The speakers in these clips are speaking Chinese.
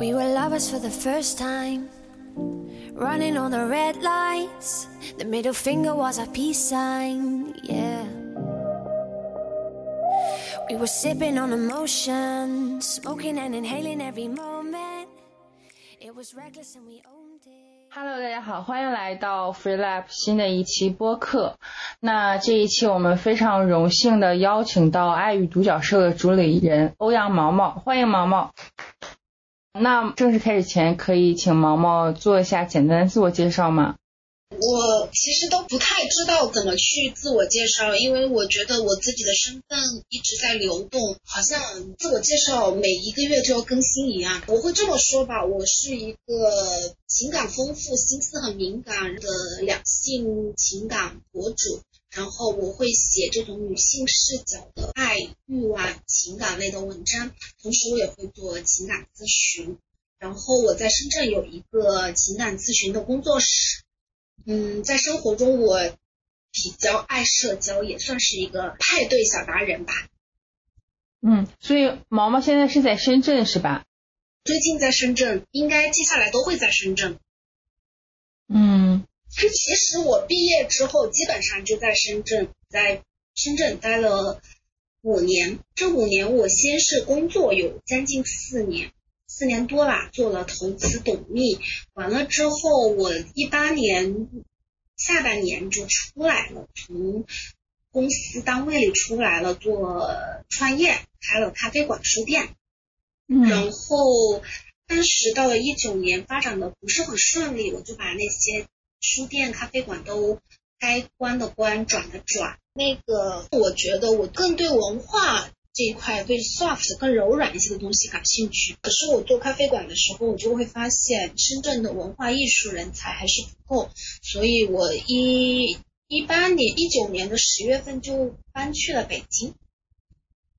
We were lovers for the first time. Running on the red lights. The middle finger was our peace sign. Yeah. We were sipping on emotion. Smoking and inhaling every moment. It was reckless and we owned it. Hello，大家好，欢迎来到 Free Lab 新的一期播客。那这一期我们非常荣幸的邀请到爱与独角兽的主理人欧阳毛毛，欢迎毛毛。那正式开始前，可以请毛毛做一下简单自我介绍吗？我其实都不太知道怎么去自我介绍，因为我觉得我自己的身份一直在流动，好像自我介绍每一个月就要更新一样。我会这么说吧，我是一个情感丰富、心思很敏感的两性情感博主。然后我会写这种女性视角的爱、欲望、情感类的文章，同时我也会做情感咨询。然后我在深圳有一个情感咨询的工作室。嗯，在生活中我比较爱社交，也算是一个派对小达人吧。嗯，所以毛毛现在是在深圳是吧？最近在深圳，应该接下来都会在深圳。嗯。其实我毕业之后基本上就在深圳，在深圳待了五年。这五年我先是工作有将近四年，四年多啦，做了投资董秘。完了之后，我一八年下半年就出来了，从公司单位里出来了，做创业，开了咖啡馆、书店。然后当时到了一九年，发展的不是很顺利，我就把那些。书店、咖啡馆都该关的关，转的转。那个，我觉得我更对文化这一块，对 soft 更柔软一些的东西感兴趣。可是我做咖啡馆的时候，我就会发现深圳的文化艺术人才还是不够，所以我一一八年、一九年的十月份就搬去了北京。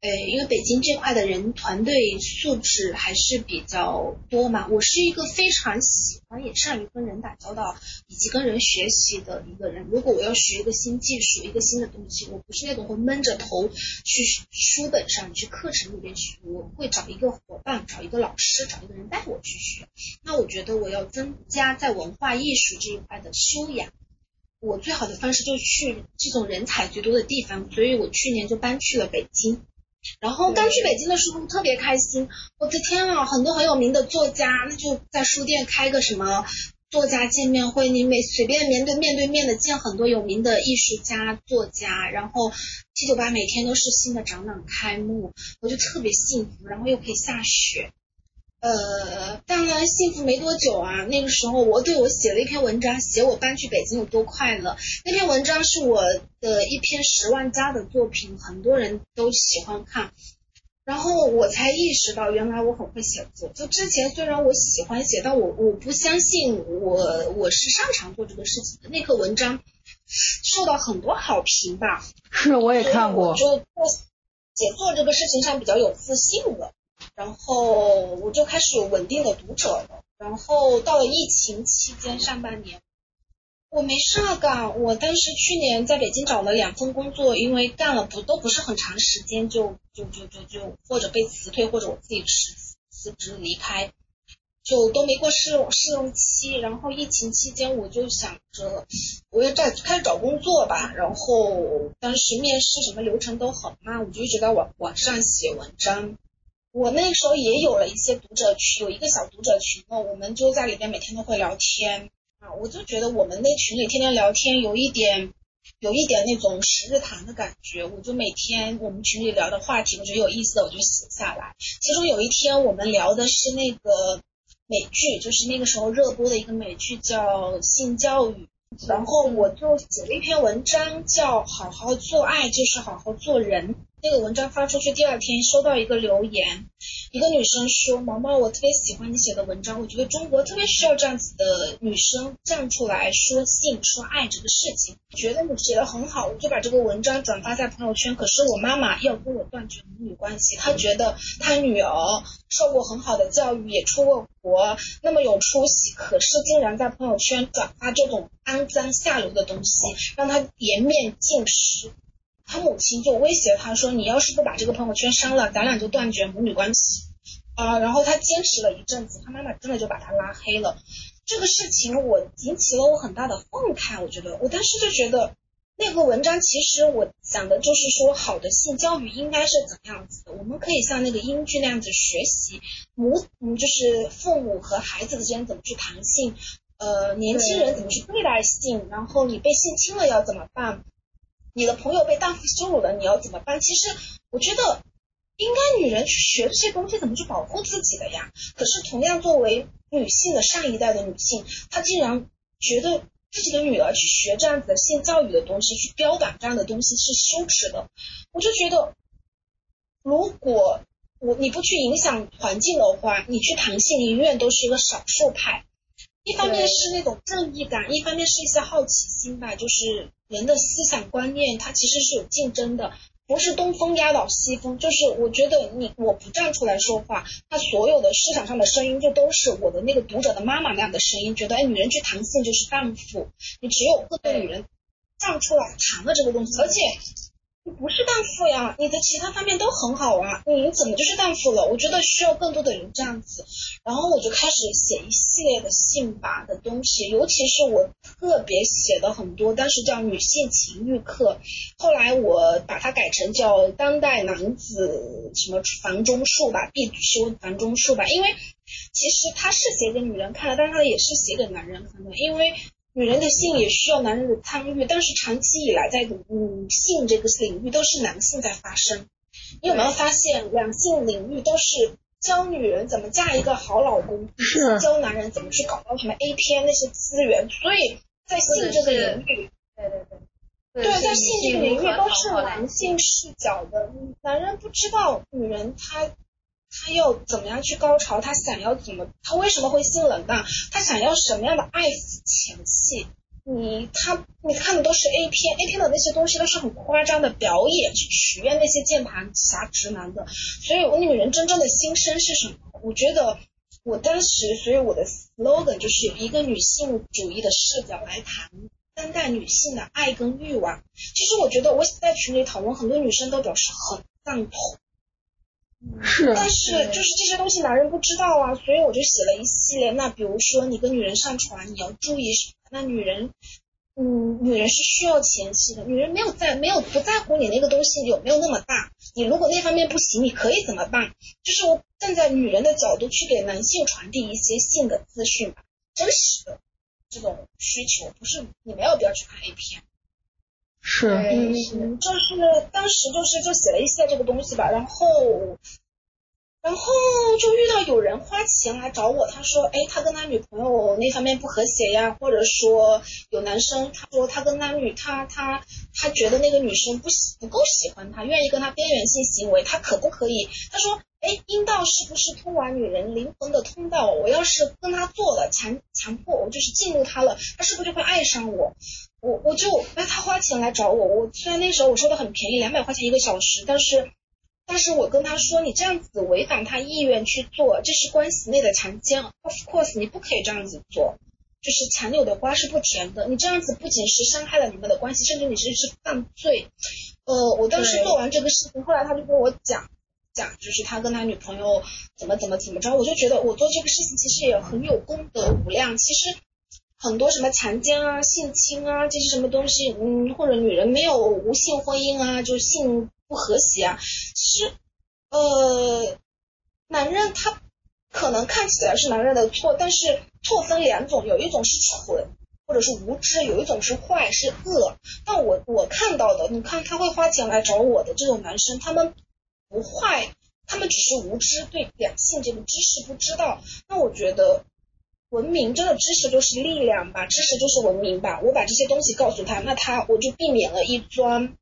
呃，因为北京这块的人团队素质还是比较多嘛。我是一个非常喜欢也善于跟人打交道，以及跟人学习的一个人。如果我要学一个新技术、一个新的东西，我不是那种会闷着头去书本上、去课程里边学，我会找一个伙伴、找一个老师、找一个人带我去学。那我觉得我要增加在文化艺术这一块的修养，我最好的方式就是去这种人才最多的地方。所以我去年就搬去了北京。然后刚去北京的时候特别开心，我的天啊，很多很有名的作家，那就在书店开个什么作家见面会，你每随便面对面对面的见很多有名的艺术家作家，然后七九八每天都是新的展览开幕，我就特别幸福，然后又可以下雪。呃，当然幸福没多久啊。那个时候，我对我写了一篇文章，写我搬去北京有多快乐。那篇文章是我的一篇十万加的作品，很多人都喜欢看。然后我才意识到，原来我很会写作。就之前虽然我喜欢写，但我我不相信我我是擅长做这个事情的。那篇文章受到很多好评吧？是，我也看过。就做写作这个事情上比较有自信了。然后我就开始有稳定的读者了。然后到了疫情期间上半年，我没事干。我当时去年在北京找了两份工作，因为干了不都不是很长时间，就就就就就或者被辞退，或者我自己辞辞职离开，就都没过试用试用期。然后疫情期间，我就想着我要再开始找工作吧。然后当时面试什么流程都很慢，我就一直在网网上写文章。我那时候也有了一些读者群，有一个小读者群呢，我们就在里边每天都会聊天啊。我就觉得我们那群里天天聊天，有一点，有一点那种十日谈的感觉。我就每天我们群里聊的话题，我觉得有意思的，我就写下来。其中有一天我们聊的是那个美剧，就是那个时候热播的一个美剧叫《性教育》，然后我就写了一篇文章，叫《好好做爱就是好好做人》。那个文章发出去，第二天收到一个留言，一个女生说：“毛毛，我特别喜欢你写的文章，我觉得中国特别需要这样子的女生站出来说性、说爱这个事情，觉得你写的很好，我就把这个文章转发在朋友圈。可是我妈妈要跟我断绝母女关系，她觉得她女儿受过很好的教育，也出过国，那么有出息，可是竟然在朋友圈转发这种肮脏下流的东西，让她颜面尽失。”他母亲就威胁他说：“你要是不把这个朋友圈删了，咱俩就断绝母女关系。”啊，然后他坚持了一阵子，他妈妈真的就把他拉黑了。这个事情我引起了我很大的愤慨，我觉得我当时就觉得那个文章其实我讲的就是说，好的性教育应该是怎么样子的，我们可以像那个英剧那样子学习母，嗯，就是父母和孩子之间怎么去谈性，呃，年轻人怎么去对待性，然后你被性侵了要怎么办，你的朋友被荡妇羞辱了你要怎么办？其实我觉得。应该女人去学这些东西，怎么去保护自己的呀？可是同样作为女性的上一代的女性，她竟然觉得自己的女儿去学这样子的性教育的东西，去标榜这样的东西是羞耻的。我就觉得，如果我你不去影响环境的话，你去谈性，你永远都是一个少数派。一方面是那种正义感，一方面是一些好奇心吧，就是人的思想观念，它其实是有竞争的。不是东风压倒西风，就是我觉得你我不站出来说话，那所有的市场上的声音就都是我的那个读者的妈妈那样的声音，觉得哎女人去谈性就是荡妇，你只有各个女人站出来谈了这个东西，而且。你不是荡妇呀，你的其他方面都很好啊，你怎么就是荡妇了？我觉得需要更多的人这样子，然后我就开始写一系列的性吧的东西，尤其是我特别写的很多，当时叫女性情欲课，后来我把它改成叫当代男子什么房中术吧，必修房中术吧，因为其实它是写给女人看的，但是它也是写给男人看的，因为。女人的性也需要男人的参与，但是长期以来在女性这个领域都是男性在发生。你有没有发现，两性领域都是教女人怎么嫁一个好老公，是教男人怎么去搞到什么 A 片那些资源？所以在性这个领域，对对对，对在性这个领域都是男性视角的，男人不知道女人她。他要怎么样去高潮？他想要怎么？他为什么会性冷淡？他想要什么样的爱前戏？你他你看的都是 A 片，A 片的那些东西都是很夸张的表演，去取悦那些键盘侠直男的。所以，我女人真正的心声是什么？我觉得我当时，所以我的 slogan 就是一个女性主义的视角来谈当代女性的爱跟欲望。其实我觉得我在群里讨论，很多女生都表示很赞同。是，但是就是这些东西男人不知道啊，所以我就写了一系列。那比如说你跟女人上床，你要注意什么？那女人，嗯，女人是需要前期的，女人没有在没有不在乎你那个东西有没有那么大，你如果那方面不行，你可以怎么办？就是我站在女人的角度去给男性传递一些性的资讯吧，真实的这种需求，不是你没有必要去看 A 片。是，嗯，就是当时就是就写了一些这个东西吧，然后，然后就遇到有人花钱来找我，他说，哎，他跟他女朋友那方面不和谐呀，或者说有男生他说他跟他女他他他觉得那个女生不喜不够喜欢他，愿意跟他边缘性行为，他可不可以？他说，哎，阴道是不是通往女人灵魂的通道？我要是跟他做了强强迫，我就是进入他了，他是不是就会爱上我？我我就那他花钱来找我，我虽然那时候我说的很便宜，两百块钱一个小时，但是但是我跟他说，你这样子违反他意愿去做，这是关系内的强奸，of course 你不可以这样子做，就是强扭的瓜是不甜的，你这样子不仅是伤害了你们的关系，甚至你是是犯罪。呃，我当时做完这个事情，后来他就跟我讲讲，就是他跟他女朋友怎么怎么怎么着，我就觉得我做这个事情其实也很有功德无量，其实。很多什么强奸啊、性侵啊这些什么东西，嗯，或者女人没有无性婚姻啊，就性不和谐啊，其实，呃，男人他可能看起来是男人的错，但是错分两种，有一种是蠢或者是无知，有一种是坏是恶。但我我看到的，你看他会花钱来找我的这种男生，他们不坏，他们只是无知，对两性这个知识不知道。那我觉得。文明真的知识就是力量吧，知识就是文明吧。我把这些东西告诉他，那他我就避免了一桩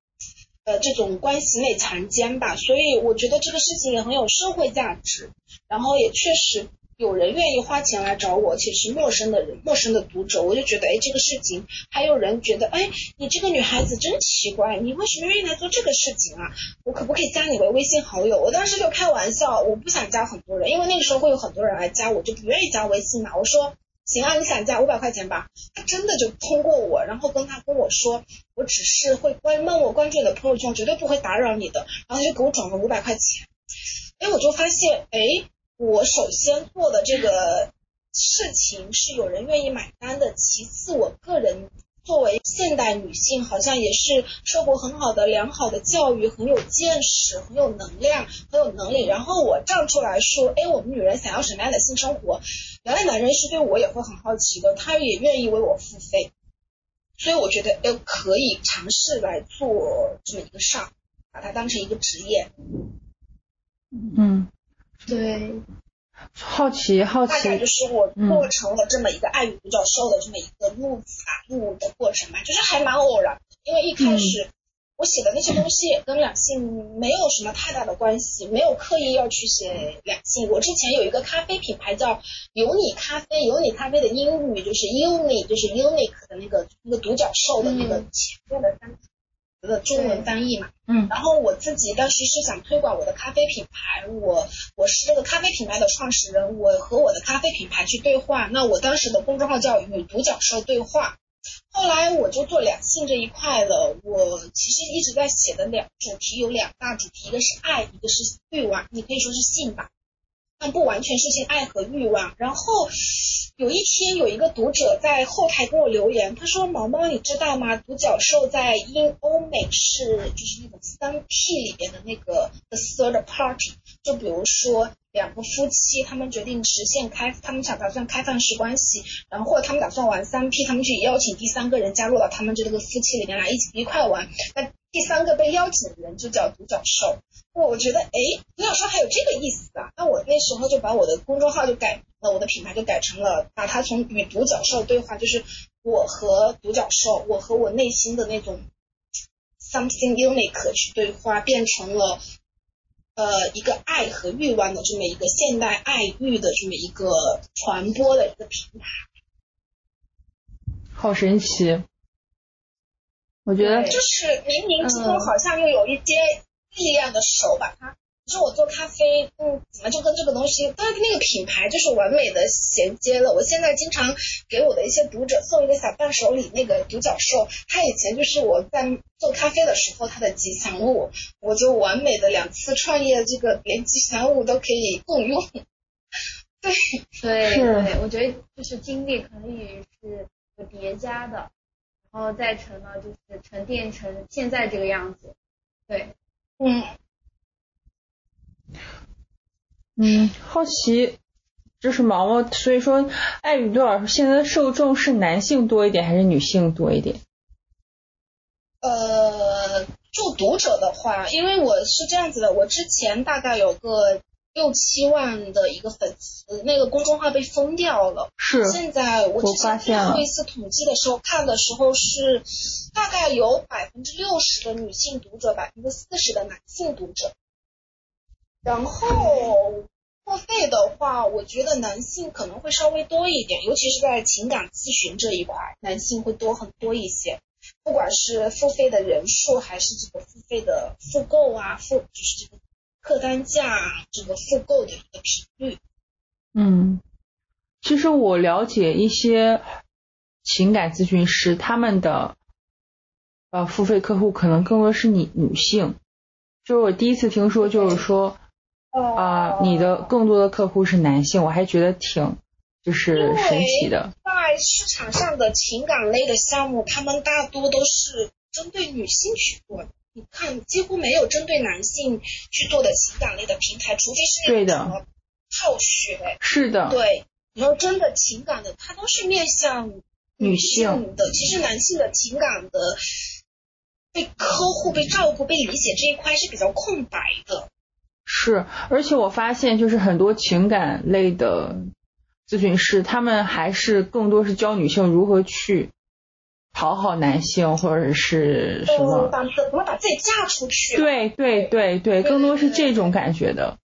呃这种关系内强奸吧。所以我觉得这个事情也很有社会价值，然后也确实。有人愿意花钱来找我，且是陌生的人、陌生的读者，我就觉得，哎，这个事情还有人觉得，哎，你这个女孩子真奇怪，你为什么愿意来做这个事情啊？我可不可以加你为微信好友？我当时就开玩笑，我不想加很多人，因为那个时候会有很多人来加我，就不愿意加微信嘛。我说，行啊，你想加五百块钱吧。他真的就通过我，然后跟他跟我说，我只是会关问我关注你的朋友圈，绝对不会打扰你的，然后他就给我转了五百块钱。哎，我就发现，哎。我首先做的这个事情是有人愿意买单的，其次我个人。作为现代女性，好像也是受过很好的良好的教育，很有见识，很有能量，很有能力。然后我站出来说，哎，我们女人想要什么样的性生活？原来男人是对我也会很好奇的，他也愿意为我付费。所以我觉得，哎，可以尝试来做这么一个事儿，把它当成一个职业。嗯，对。好奇，好奇，大概就是我做成了这么一个爱与独角兽的这么一个路子吧，路的过程吧，就是还蛮偶然。因为一开始我写的那些东西也跟两性没有什么太大的关系，没有刻意要去写两性。我之前有一个咖啡品牌叫有你咖啡，有你咖啡的英语就是 uni，就是 unique 的那个那个独角兽的那个前面的单词。的中文翻译嘛，嗯，然后我自己当时是想推广我的咖啡品牌，我我是这个咖啡品牌的创始人，我和我的咖啡品牌去对话，那我当时的公众号叫与独角兽对话，后来我就做两性这一块了，我其实一直在写的两主题有两大主题，一个是爱，一个是欲望，你可以说是性吧。但不完全是性爱和欲望。然后有一天，有一个读者在后台给我留言，他说：“毛毛，你知道吗？独角兽在英欧美是就是那种三 P 里边的那个 the third party。就比如说两个夫妻，他们决定实现开，他们想打算开放式关系，然后或者他们打算玩三 P，他们去邀请第三个人加入到他们这个夫妻里面来，一起一块玩。那第三个被邀请的人就叫独角兽。”我觉得，哎，独角兽还有这个意思啊！那我那时候就把我的公众号就改了，我的品牌就改成了，把它从与独角兽对话，就是我和独角兽，我和我内心的那种 something unique 去对话，变成了呃一个爱和欲望的这么一个现代爱欲的这么一个传播的一个平台。好神奇！我觉得就是冥冥之中好像又有一些。力量的手把它，你说我做咖啡，嗯，怎么就跟这个东西，它那个品牌就是完美的衔接了。我现在经常给我的一些读者送一个小伴手礼，那个独角兽，它以前就是我在做咖啡的时候它的吉祥物，我就完美的两次创业，这个连吉祥物都可以共用。对对对，我觉得就是经历可以是有叠加的，然后再成了就是沉淀成现在这个样子，对。嗯，嗯，好奇，就是毛毛，所以说，爱与多少现在的受众是男性多一点还是女性多一点？呃，做读者的话，因为我是这样子的，我之前大概有个。六七万的一个粉丝，那个公众号被封掉了。是。现在我之前最后一次统计的时候看的时候是，大概有百分之六十的女性读者，百分之四十的男性读者。然后付费的话，我觉得男性可能会稍微多一点，尤其是在情感咨询这一块，男性会多很多一些。不管是付费的人数，还是这个付费的复购啊，付就是这个。客单价这个复购的一个频率，嗯，其实我了解一些情感咨询师，他们的呃付费客户可能更多是女女性，就是我第一次听说，就是说啊，你的更多的客户是男性，我还觉得挺就是神奇的。在市场上的情感类的项目，他们大多都是针对女性去做的。你看，几乎没有针对男性去做的情感类的平台，除非是那种什么泡学，是的，对。然后真的情感的，它都是面向女性的。其实男性的情感的被呵护、被照顾、被理解这一块是比较空白的。是，而且我发现，就是很多情感类的咨询师，他们还是更多是教女性如何去。讨好男性或者是什么？把怎么把自己嫁出去？对对对对，更多是这种感觉的。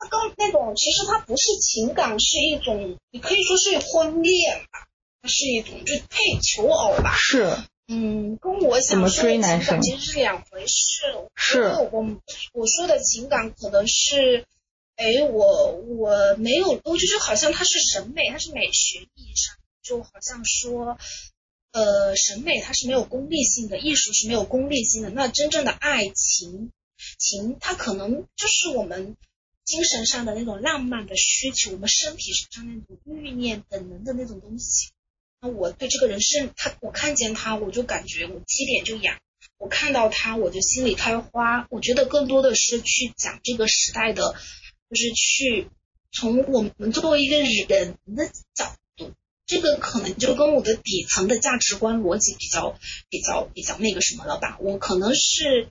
他跟那种其实他不是情感，是一种你可以说是婚恋吧，它是一种就配求偶吧。是。嗯，跟我想说的情感其实是两回事。是。我我说的情感可能是，哎，我我没有，我就是好像它是审美，它是美学意义上，就好像说。呃，审美它是没有功利性的，艺术是没有功利性的。那真正的爱情情，它可能就是我们精神上的那种浪漫的需求，我们身体上那种欲念本能的那种东西。我对这个人是他，我看见他，我就感觉我鸡点就痒；我看到他，我就心里开花。我觉得更多的是去讲这个时代的，就是去从我们作为一个人的角度，这个可能就跟我的底层的价值观逻辑比较比较比较那个什么了吧？我可能是。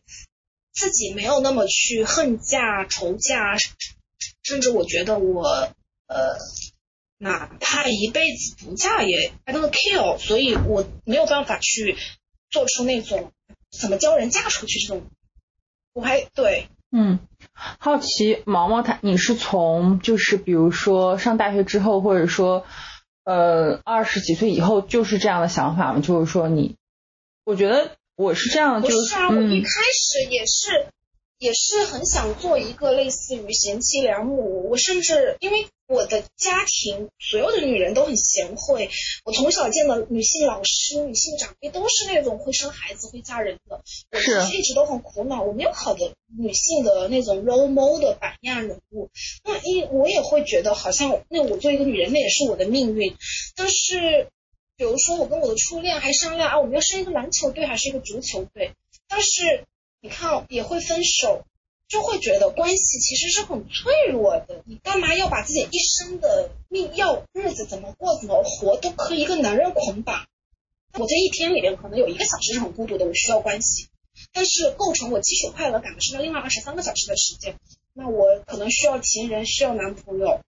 自己没有那么去恨嫁仇嫁，甚至我觉得我呃，哪怕一辈子不嫁也 I don't care，所以我没有办法去做出那种怎么教人嫁出去这种，我还对，嗯，好奇毛毛他你是从就是比如说上大学之后，或者说呃二十几岁以后就是这样的想法吗？就是说你，我觉得。我是这样，就是啊，我一开始也是，也是很想做一个类似于贤妻良母。我甚至因为我的家庭，所有的女人都很贤惠。我从小见的女性老师、女性长辈都是那种会生孩子、会嫁人的。我其实一直都很苦恼，我没有好的女性的那种 role model 榜样人物。那一我也会觉得，好像那我做一个女人，那也是我的命运。但是。比如说，我跟我的初恋还商量啊，我们要生一个篮球队还是一个足球队？但是你看，也会分手，就会觉得关系其实是很脆弱的。你干嘛要把自己一生的命、要日子怎么过、怎么活，都和一个男人捆绑？我这一天里面可能有一个小时是很孤独的，我需要关系。但是构成我基础快乐感的是那另外二十三个小时的时间，那我可能需要情人，需要男朋友，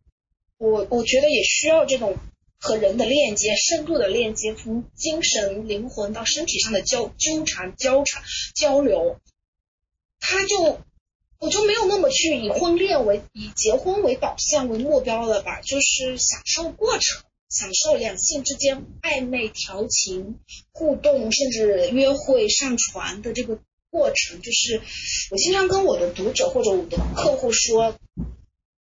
我我觉得也需要这种。和人的链接，深度的链接，从精神、灵魂到身体上的交纠缠、交缠、交流，他就我就没有那么去以婚恋为以结婚为导向为目标了吧？就是享受过程，享受两性之间暧昧调情、互动，甚至约会、上传的这个过程。就是我经常跟我的读者或者我的客户说。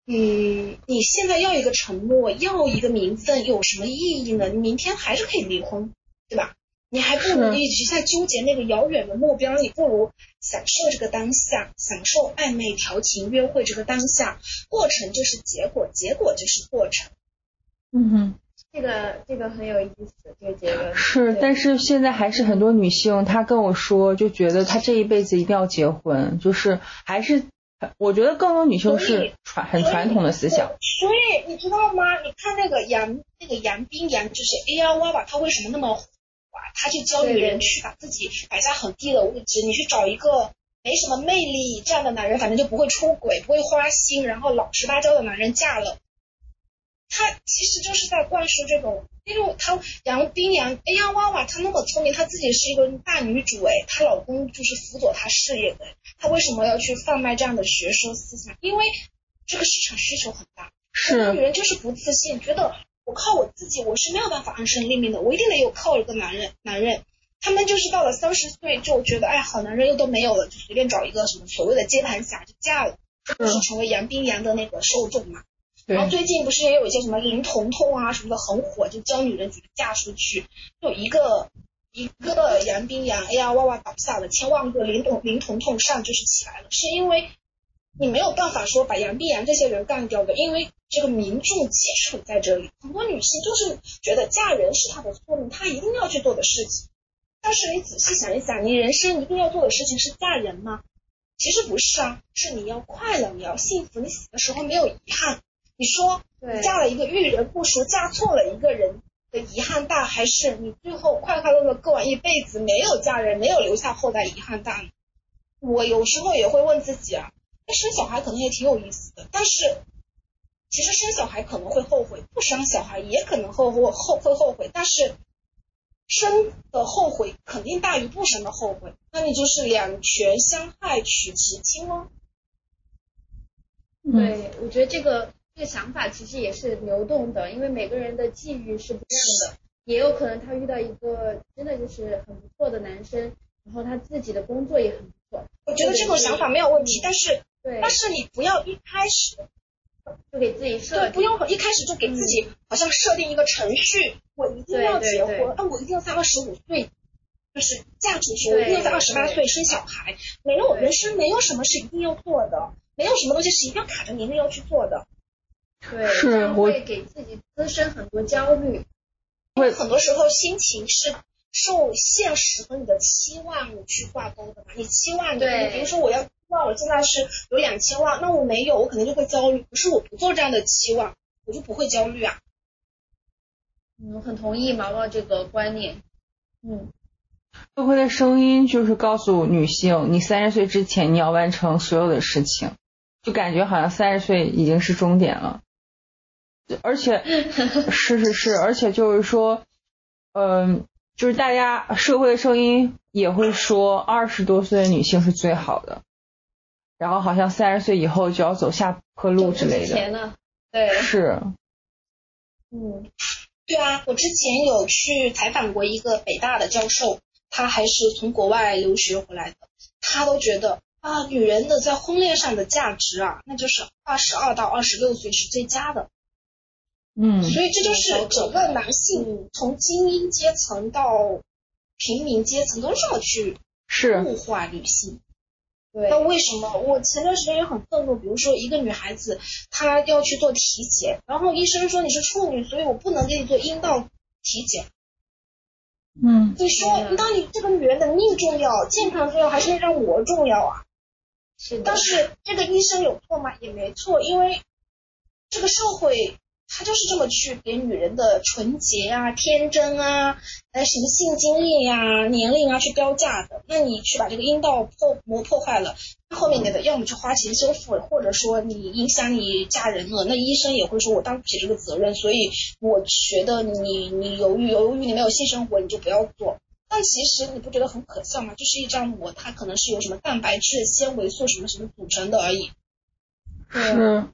嗯，你现在要一个承诺，要一个名分，有什么意义呢？你明天还是可以离婚，对吧？你还不如一直在纠结那个遥远的目标，你不如享受这个当下，享受暧昧调情约会这个当下，过程就是结果，结果就是过程。嗯哼，这个这个很有意思，这个结论是。但是现在还是很多女性，她跟我说，就觉得她这一辈子一定要结婚，就是还是。我觉得更多女性是传很传统的思想，所以你知道吗？你看那个杨那个杨冰杨，就是 A R Y 吧，他为什么那么火？他就教女人去把自己摆在很低的位置，你去找一个没什么魅力这样的男人，反正就不会出轨，不会花心，然后老实巴交的男人嫁了。他其实就是在灌输这种，因为他杨冰杨哎呀娃娃，她那么聪明，她自己是一个大女主哎，她老公就是辅佐她事业的，她为什么要去贩卖这样的学说思想？因为这个市场需求很大，很多女人就是不自信，觉得我靠我自己我是没有办法安身立命的，我一定得有靠一个男人，男人，他们就是到了三十岁就觉得哎好男人又都没有了，就随便找一个什么所谓的接盘侠就嫁了，就是成为杨冰洋的那个受众嘛。然后最近不是也有一些什么林彤彤啊什么的很火，就教女人怎么嫁出去。就一个一个杨冰洋，哎呀哇哇倒下了，千万个林彤林彤彤上就是起来了，是因为你没有办法说把杨碧然这些人干掉的，因为这个民众基础在这里。很多女性就是觉得嫁人是她的错误，她一定要去做的事情。但是你仔细想一想，你人生一定要做的事情是嫁人吗？其实不是啊，是你要快乐，你要幸福，你死的时候没有遗憾。你说你嫁了一个遇人不淑，嫁错了一个人的遗憾大，还是你最后快快乐乐过完一辈子，没有嫁人，没有留下后代，遗憾大？我有时候也会问自己啊，生小孩可能也挺有意思的，但是其实生小孩可能会后悔，不生小孩也可能后后后会后悔，但是生的后悔肯定大于不生的后悔，那你就是两全相害取其轻喽。对，我觉得这个。这个想法其实也是流动的，因为每个人的际遇是不一样的，也有可能他遇到一个真的就是很不错的男生，然后他自己的工作也很不错。我觉得这种想法没有问题，但是，但是你不要一开始就给自己设对，不用一开始就给自己好像设定一个程序，我一定要结婚，那，我一定要在二十五岁就是嫁出去，我一定要在二十八岁生小孩，没有人生没有什么是一定要做的。没有什么东西是一定要卡着年龄要去做的。对，是这样会给自己滋生很多焦虑。会很多时候心情是受现实和你的期望去挂钩的嘛。你期望，对你比如说我要期望我现在是有两千万，那我没有，我可能就会焦虑。不是我不做这样的期望，我就不会焦虑啊。嗯，很同意毛毛这个观念。嗯，社会的声音就是告诉女性，你三十岁之前你要完成所有的事情，就感觉好像三十岁已经是终点了。而且 是是是，而且就是说，嗯、就是大家社会的声音也会说，二十多岁的女性是最好的，然后好像三十岁以后就要走下坡路之类的。钱呢？对，是，嗯，对啊，我之前有去采访过一个北大的教授，他还是从国外留学回来的，他都觉得啊，女人的在婚恋上的价值啊，那就是二十二到二十六岁是最佳的。嗯，所以这就是整个男性从精英阶层到平民阶层都这么去是，物化女性。对那，为什么我前段时间也很愤怒？比如说一个女孩子，她要去做体检，然后医生说你是处女，所以我不能给你做阴道体检。嗯，你说嗯，那你这个女人的命重要、健康重要，还是那张我重要啊？是的但，是这个医生有错吗？也没错，因为这个社会他就是这么去给女人的纯洁啊、天真啊、呃什么性经历呀、年龄啊去标价的。那你去把这个阴道破磨破坏了，那后面你的要么去花钱修复，或者说你影响你嫁人了，那医生也会说我担不起这个责任，所以我觉得你你由于由于你没有性生活，你就不要做。但其实你不觉得很可笑吗？就是一张膜，它可能是由什么蛋白质、纤维素什么什么组成的而已。是，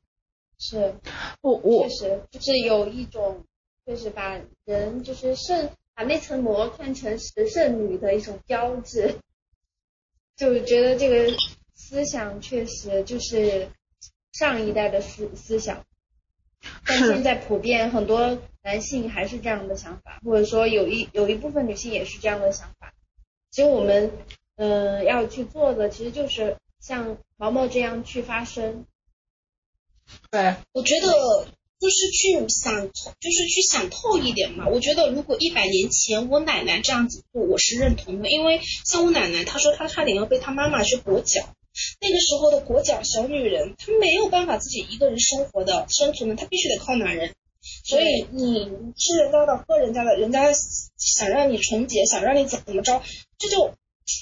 是，我我确实就是有一种，就是把人就是圣把那层膜看成是圣女的一种标志，就觉得这个思想确实就是上一代的思思想，但现在普遍很多男性还是这样的想法，或者说有一有一部分女性也是这样的想法。其实我们嗯、呃要去做的，其实就是像毛毛这样去发声。对，我觉得就是去想，就是去想透一点嘛。我觉得如果一百年前我奶奶这样子做，我是认同的，因为像我奶奶，她说她差点要被她妈妈去裹脚。那个时候的裹脚小女人，她没有办法自己一个人生活的生存的，她必须得靠男人。所以你吃人家的，喝人家的，人家想让你纯洁，想让你怎么着，这就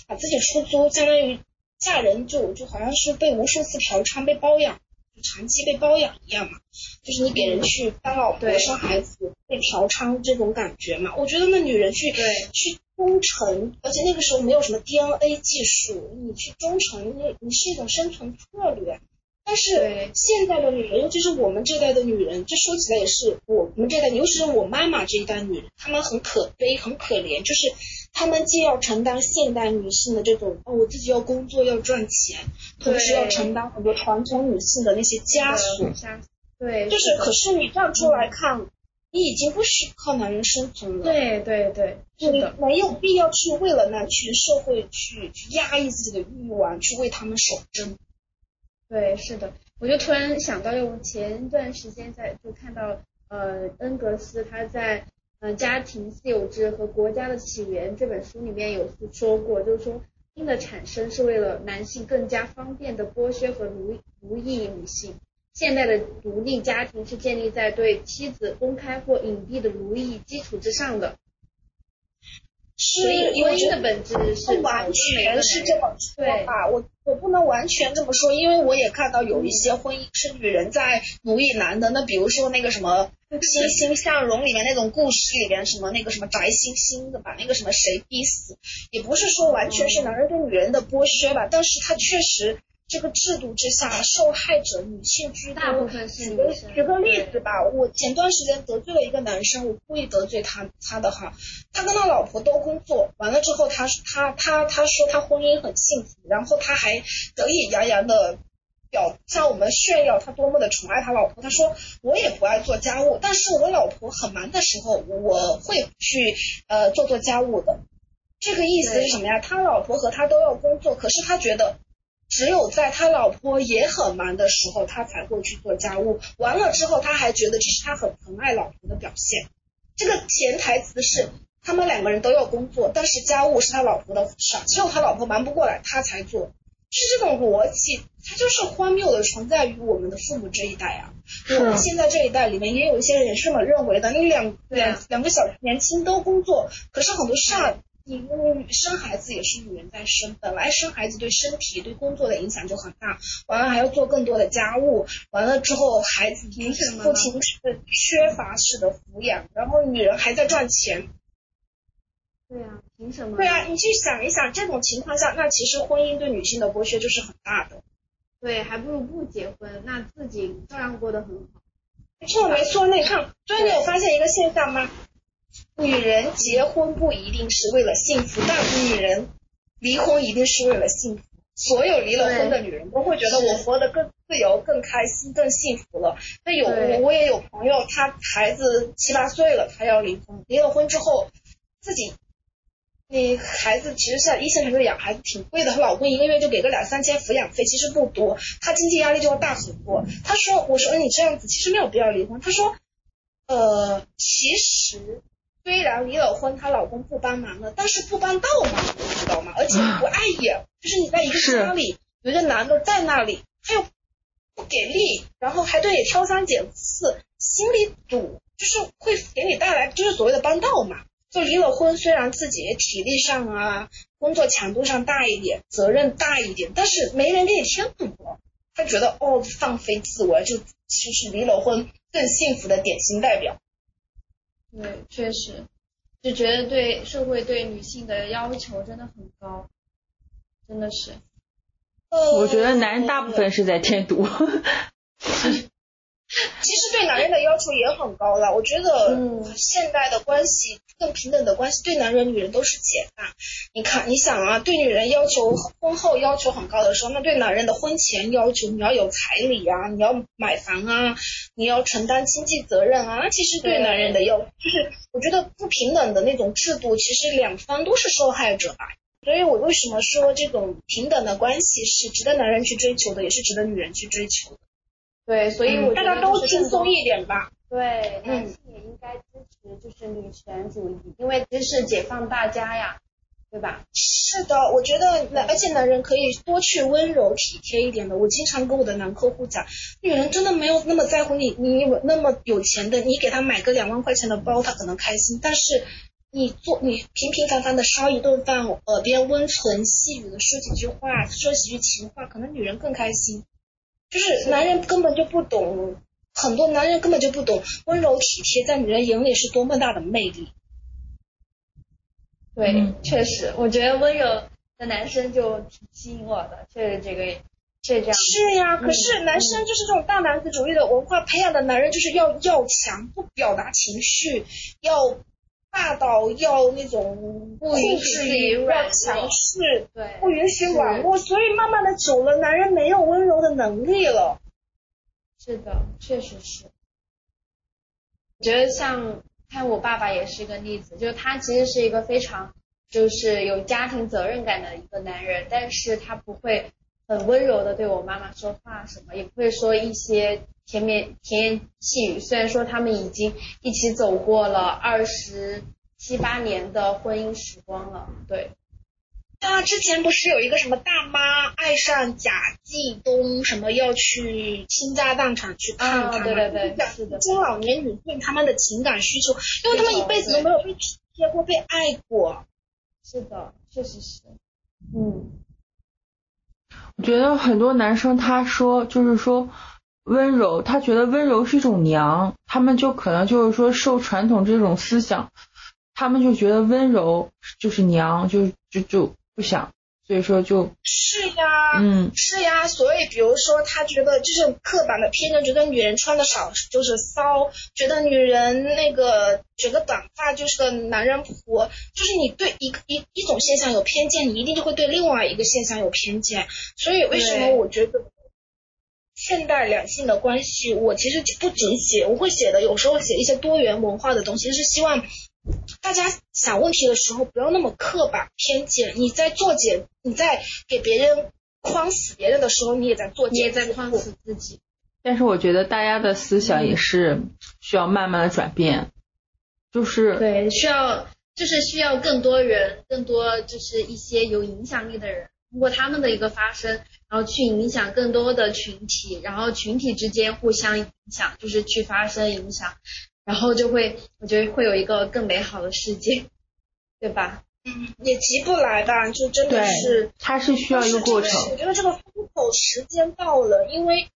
把自己出租，相当于嫁人就就好像是被无数次嫖娼、被包养。长期被包养一样嘛，就是你给人去当老婆、生孩子、被嫖娼这种感觉嘛。我觉得那女人去对去忠诚，而且那个时候没有什么 DNA 技术，你去忠诚，你你是一种生存策略。但是现在的女人，尤其是我们这代的女人，这说起来也是我们这代，尤其是我妈妈这一代女人，她们很可悲、很可怜，就是她们既要承担现代女性的这种哦，我自己要工作要赚钱，同时要承担很多传统女性的那些枷锁。枷对，就是，可是你站出来看，你已经不需靠男人生存了。对对对，是你的，没有必要去为了男权社会去去压抑自己的欲望，去为他们守贞。对是的。我就突然想到，我前段时间在就看到，呃，恩格斯他在呃《家庭私有制和国家的起源》这本书里面有说过，就是说性的产生是为了男性更加方便的剥削和奴奴役女性。现代的独立家庭是建立在对妻子公开或隐蔽的奴役基础之上的，是婚姻的本质是不完全是这么说吧，我我不能完全这么说，因为我也看到有一些婚姻是女人在奴役男的，那比如说那个什么《欣欣向荣》里面那种故事里面，什么那个什么翟欣欣的把那个什么谁逼死，也不是说完全是男人对女人的剥削吧，但是他确实这个制度之下，受害者女性居多。大部分是举个女生。举个例子吧，我前段时间得罪了一个男生，我故意得罪他他的哈，他跟他老婆都工作，完了之后他他他他说他婚姻很幸福，然后他还得意洋洋的表向我们炫耀他多么的宠爱他老婆。他说我也不爱做家务，但是我老婆很忙的时候，我会去呃做做家务的。这个意思是什么呀？他老婆和他都要工作，可是他觉得。只有在他老婆也很忙的时候，他才会去做家务。完了之后，他还觉得这是他很疼爱老婆的表现。这个潜台词是他们两个人都要工作，但是家务是他老婆的事儿，只有他老婆忙不过来，他才做。是这种逻辑，它就是荒谬的存在于我们的父母这一代啊。我们现在这一代里面也有一些人是这么认为的。你两两两个小年轻都工作，可是很多事儿，你生孩子也是女人在生，本来生孩子对身体对工作的影响就很大，完了还要做更多的家务，完了之后孩子不停是缺乏式的抚养，然后女人还在赚钱。对啊，凭什么？对啊，你去想一想，这种情况下，那其实婚姻对女性的剥削就是很大的。对，还不如不结婚，那自己照样过得很好。没错没错，那你看，所以你有发现一个现象吗？女人结婚不一定是为了幸福，但女人离婚一定是为了幸福。所有离了婚的女人都会觉得我活得更自由、更开心、更幸福了。那有我我也有朋友，她孩子七八岁了，她要离婚，离了婚之后自己。你孩子其实像一线城市养孩子挺贵的，她老公一个月就给个两三千抚养费，其实不多，她经济压力就会大很多。她说：“我说你这样子其实没有必要离婚。”她说：“呃，其实虽然离了婚，她老公不帮忙了，但是不帮倒忙，你知道吗？而且不碍眼，就是你在一个家里有一个男的在那里，他又不给力，然后还对你挑三拣四，心里堵，就是会给你带来就是所谓的帮倒嘛。”就离了婚，虽然自己体力上啊，工作强度上大一点，责任大一点，但是没人给你添堵了。他觉得哦，放飞自我，就其实离了婚更幸福的典型代表。对，确实，就觉得对社会对女性的要求真的很高，真的是。我觉得男人大部分是在添堵。其实对男人的要求也很高了，我觉得现代的关系更平等的关系，对男人女人都是解放。你看，你想啊，对女人要求婚后要求很高的时候，那对男人的婚前要求，你要有彩礼啊，你要买房啊，你要承担经济责任啊，那其实对男人的要就是我觉得不平等的那种制度，其实两方都是受害者吧。所以我为什么说这种平等的关系是值得男人去追求的，也是值得女人去追求的。对，所以我大家都轻松一点吧。对，男性也应该支持就是女权主义，因为这是解放大家呀，对吧？是的，我觉得男，而且男人可以多去温柔体贴一点的。我经常跟我的男客户讲，女人真的没有那么在乎你，你那么有钱的，你给他买个两万块钱的包，他可能开心。但是你做你平平凡凡的烧一顿饭，耳边温存细语的说几句话，说几句情话，可能女人更开心。就是男人根本就不懂，很多男人根本就不懂温柔体贴在女人眼里是多么大的魅力。对，确实，我觉得温柔的男生就挺吸引我的，确实这个这这样。是呀，可是男生就是这种大男子主义的文化培养的男人，就是要要强，不表达情绪，要。霸道要那种不允许要强势，对，不允许软弱，所以慢慢的久了，男人没有温柔的能力了。是的，确实是。我觉得像看我爸爸也是一个例子，就是他其实是一个非常就是有家庭责任感的一个男人，但是他不会很温柔的对我妈妈说话什么，也不会说一些。甜言甜言细语，虽然说他们已经一起走过了二十七八年的婚姻时光了，对。啊，之前不是有一个什么大妈爱上贾继东，什么要去倾家荡产去看他对对对，是的。中老年女性他们的情感需求，因为他们一辈子都没有被体贴过、被爱过。是的，确实是。嗯。我觉得很多男生他说，就是说。温柔，他觉得温柔是一种娘，他们就可能就是说受传统这种思想，他们就觉得温柔就是娘，就就就不想，所以说就是呀，嗯，是呀，所以比如说他觉得就是刻板的偏见，觉得女人穿的少就是骚，觉得女人那个卷个短发就是个男人婆，就是你对一个一一种现象有偏见，你一定就会对另外一个现象有偏见，所以为什么我觉得。现代两性的关系，我其实不仅写，我会写的，有时候写一些多元文化的东西，是希望大家想问题的时候不要那么刻板偏见。你在做解，你在给别人框死别人的时候，你也在做，你也在框死自己。但是我觉得大家的思想也是需要慢慢的转变，就是对，需要就是需要更多人，更多就是一些有影响力的人，通过他们的一个发声，然后去影响更多的群体，然后群体之间互相影响，就是去发生影响，然后就会我觉得会有一个更美好的世界，对吧？嗯，也急不来吧，就真的是，它是需要一个过程。我觉得这个风口时间到了，因为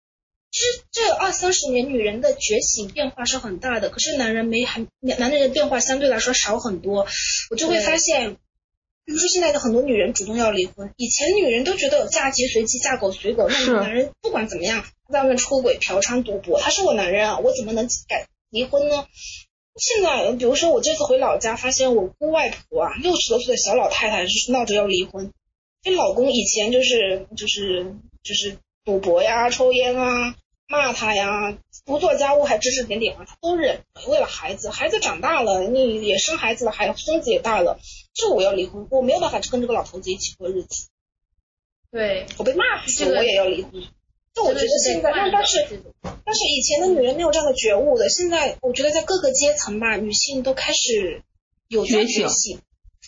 这这二三十年女人的觉醒变化是很大的，可是男人没还男人的变化相对来说少很多。我就会发现，比如说现在的很多女人主动要离婚，以前女人都觉得嫁鸡随鸡，嫁狗随狗，那男人不管怎么样，外面出轨、嫖娼、赌博，他是我男人啊，我怎么能改离婚呢？现在，比如说我这次回老家，发现我姑外婆啊，六十多岁的小老太太，就是闹着要离婚。这老公以前就是就是就是赌博呀、抽烟啊、骂他呀，不做家务还指指点点啊，他都忍。为了孩子，孩子长大了，你也生孩子了，还孙子也大了，这我要离婚，我没有办法跟这个老头子一起过日子。对，我被骂死，我也要离婚。就我觉得现在，但但是但是以前的女人没有这样的觉悟的，现在我觉得在各个阶层吧，女性都开始有觉醒，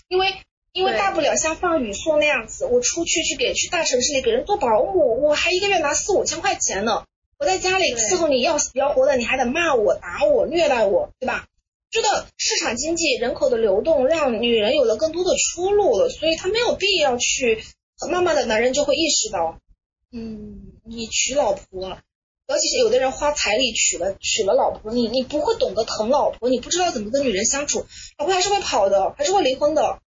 因为因为大不了像放语素那样子，我出去去给去大城市里给人做保姆，我还一个月拿四五千块钱呢，我在家里伺候你要死要活的，你还得骂我打我虐待我，对吧？这个市场经济人口的流动让女人有了更多的出路了，所以她没有必要去，慢慢的男人就会意识到。嗯，你娶老婆，尤其是有的人花彩礼娶了娶了老婆，你你不会懂得疼老婆，你不知道怎么跟女人相处，老婆还是会跑的，还是会离婚的。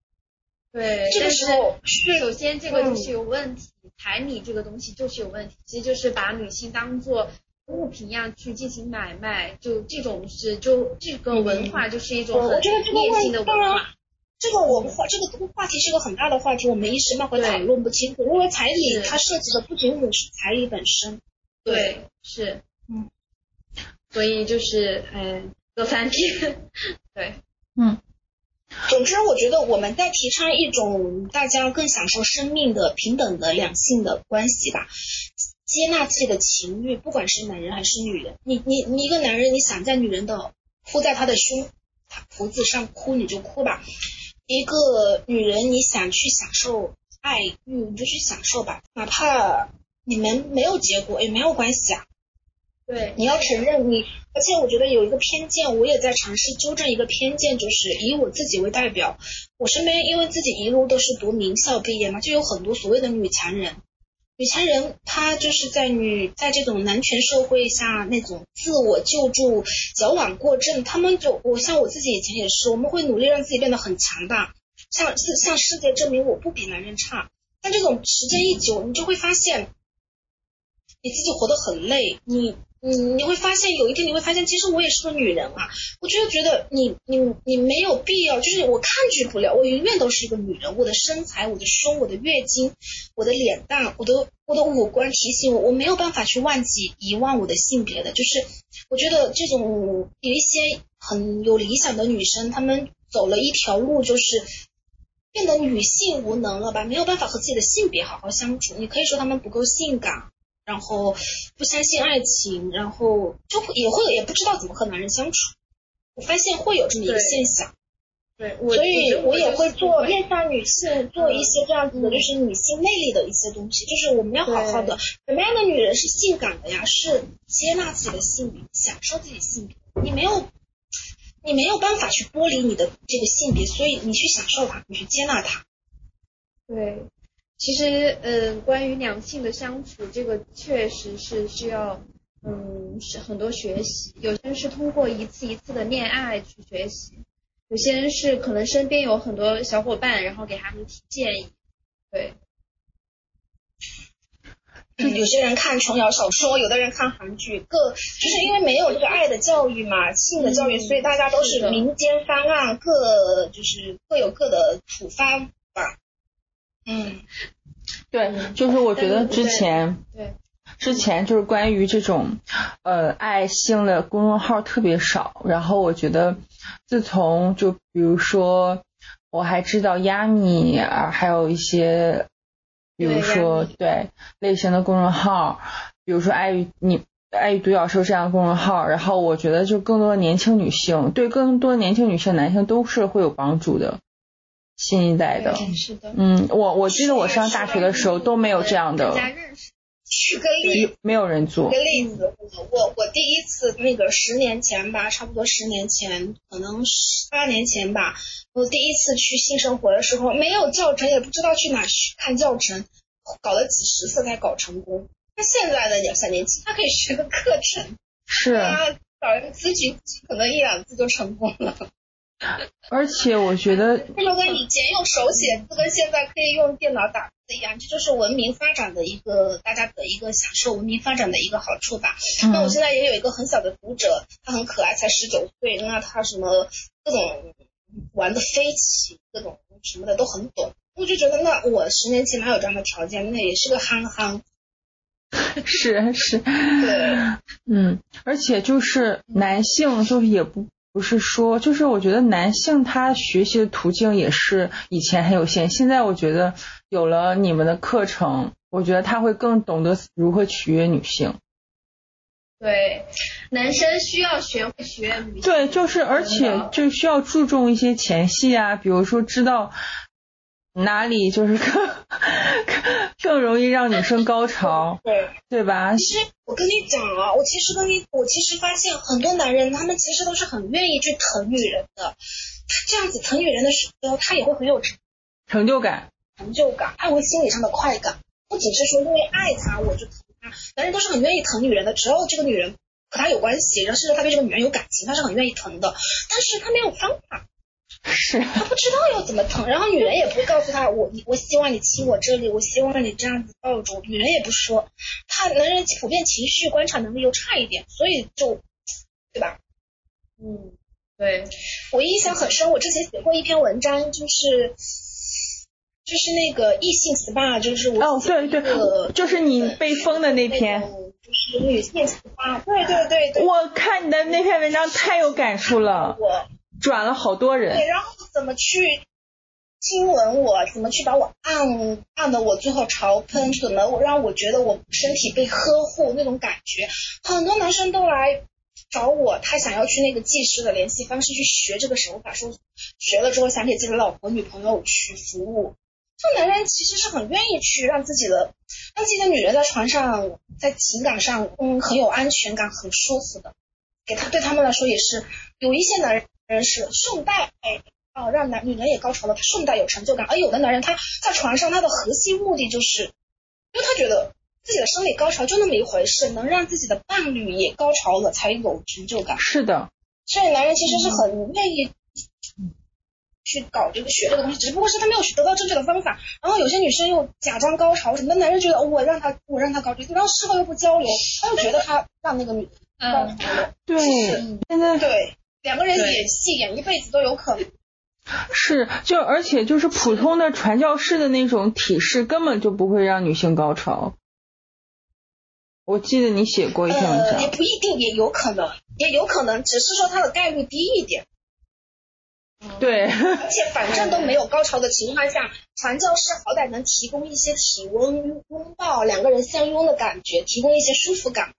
对，这个时候，首先这个就是有问题，彩礼这个东西就是有问题，其实就是把女性当做物品一样去进行买卖，就这种是就这个文化就是一种很劣性的文化。这个文化，这个话题是个很大的话题，我们一时半会讨论不清楚。因为彩礼它涉及的不仅仅是彩礼本身，对，是，嗯，所以就是，嗯，各翻天，对，嗯，总之，我觉得我们在提倡一种大家更享受生命的平等的两性的关系吧，接纳自己的情欲，不管是男人还是女人，你你你一个男人，你想在女人的扑在他的胸脯子上哭，你就哭吧。一个女人，你想去享受爱欲，你就去享受吧，哪怕你们没有结果也没有关系啊。对，你要承认你，而且我觉得有一个偏见，我也在尝试纠正一个偏见，就是以我自己为代表，我身边因为自己一路都是读名校毕业嘛，就有很多所谓的女强人。女强人，她就是在女在这种男权社会下那种自我救助、矫枉过正。他们就我像我自己以前也是，我们会努力让自己变得很强大，向向世界证明我不比男人差。但这种时间一久，你就会发现你自己活得很累，你。你你会发现有一天你会发现，其实我也是个女人啊！我就觉得你你你没有必要，就是我抗拒不了，我永远都是一个女人。我的身材、我的胸、我的月经、我的脸蛋、我的我的五官提醒我，我没有办法去忘记遗忘我的性别的。就是我觉得这种有一些很有理想的女生，她们走了一条路，就是变得女性无能了吧？没有办法和自己的性别好好相处。你可以说她们不够性感。然后不相信爱情，然后就会也会也不知道怎么和男人相处。我发现会有这么一个现象，对，所以我也会做面向女性做一些这样子的，就是女性魅力的一些东西。就是我们要好好的，什么样的女人是性感的呀？是接纳自己的性别，享受自己性别。你没有，你没有办法去剥离你的这个性别，所以你去享受它，你去接纳它。对。其实，嗯，关于两性的相处，这个确实是需要，嗯，是很多学习。有些人是通过一次一次的恋爱去学习，有些人是可能身边有很多小伙伴，然后给他们提建议。对，有些人看琼瑶小说，有的人看韩剧，各就是因为没有这个爱的教育嘛，性的教育，所以大家都是民间方案，各就是各有各的处方吧。嗯，对，就是我觉得之前，对，之前就是关于这种呃爱性的公众号特别少，然后我觉得自从就比如说我还知道亚米啊，还有一些比如说对类型的公众号，比如说爱与你爱与独角兽这样的公众号，然后我觉得就更多的年轻女性，对更多的年轻女性、男性都是会有帮助的。新一代的，是的，嗯，我我记得我上大学的时候都没有这样的，举个例子，没有人做。举个例子，我我我第一次那个十年前吧，差不多十年前，可能十八年前吧，我第一次去性生活的时候，没有教程，也不知道去哪去看教程，搞了几十次才搞成功。那现在的两三年级，他可以学个课程，是，找人咨询，可能一两次就成功了。而且我觉得，这就跟以前用手写字跟现在可以用电脑打字一样，这就是文明发展的一个大家的一个享受，文明发展的一个好处吧。那我现在也有一个很小的读者，他很可爱，才十九岁，那他什么各种玩的飞起，各种什么的都很懂。我就觉得，那我十年前哪有这样的条件，那也是个憨憨。是是，对，嗯，而且就是男性，就是也不。不是说，就是我觉得男性他学习的途径也是以前很有限，现在我觉得有了你们的课程，我觉得他会更懂得如何取悦女性。对，男生需要学会取悦女性。对，就是而且就需要注重一些前戏啊，比如说知道。哪里就是更 更容易让女生高潮，对对吧？其实我跟你讲啊，我其实跟你，我其实发现很多男人，他们其实都是很愿意去疼女人的。他这样子疼女人的时候，他也会很有成就感，成就感，他会心理上的快感。不仅是说因为爱他我就疼他，男人都是很愿意疼女人的，只要这个女人和他有关系，然后甚至他对这个女人有感情，他是很愿意疼的。但是他没有方法。是他不知道要怎么疼，然后女人也不会告诉他，我我希望你亲我这里，我希望你这样子抱住，女人也不说，他男人普遍情绪观察能力又差一点，所以就，对吧？嗯，对，我印象很深，我之前写过一篇文章，就是就是那个异性 SPA，就是我哦对对，就是你被封的那篇，就是女性 SPA，对对对对，我看你的那篇文章太有感触了。我。转了好多人，对，然后怎么去亲吻我，怎么去把我按按的我最后潮喷，怎么我让我觉得我身体被呵护那种感觉，很多男生都来找我，他想要去那个技师的联系方式去学这个手法，说学了之后想给自己的老婆女朋友去服务。这男人其实是很愿意去让自己的让自己的女人在床上，在情感上嗯很有安全感，很舒服的，给他对他们来说也是有一些男人。人是顺带哦，让男女人也高潮了，他顺带有成就感。而有的男人他在床上，他的核心目的就是，因为他觉得自己的生理高潮就那么一回事，能让自己的伴侣也高潮了才有成就感。是的，所以男人其实是很愿意去搞这个学这个东西，只不过是他没有得到正确的方法。然后有些女生又假装高潮什么，男人觉得我让他我让他高潮，然后事后又不交流，他又觉得他让那个女高潮了。对，现在对。两个人演戏演一辈子都有可能，是就而且就是普通的传教士的那种体式根本就不会让女性高潮。我记得你写过一篇文章，也不一定，也有可能，也有可能，只是说它的概率低一点。对，而且反正都没有高潮的情况下，传教士好歹能提供一些体温拥抱，两个人相拥的感觉，提供一些舒服感。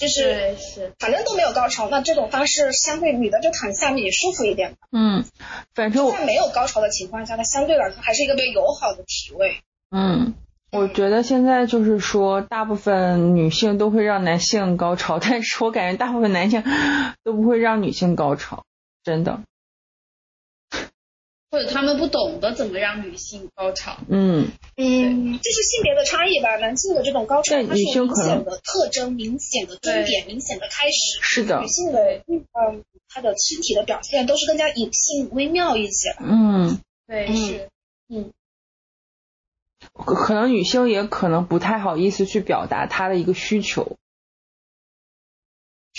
就是是，反正都没有高潮，那这种方式相对女的就躺下面也舒服一点。嗯，反正在没有高潮的情况下，它相对来说还是一个比较友好的体位。嗯，我觉得现在就是说，大部分女性都会让男性高潮，但是我感觉大部分男性都不会让女性高潮，真的。或者他们不懂得怎么让女性高潮。嗯嗯，这是性别的差异吧？男性的这种高潮，它是明显的特征、明显的终点、明显的开始。是的。女性的嗯，她的身体的表现都是更加隐性、微妙一些。嗯，对，是，嗯。可能女性也可能不太好意思去表达她的一个需求。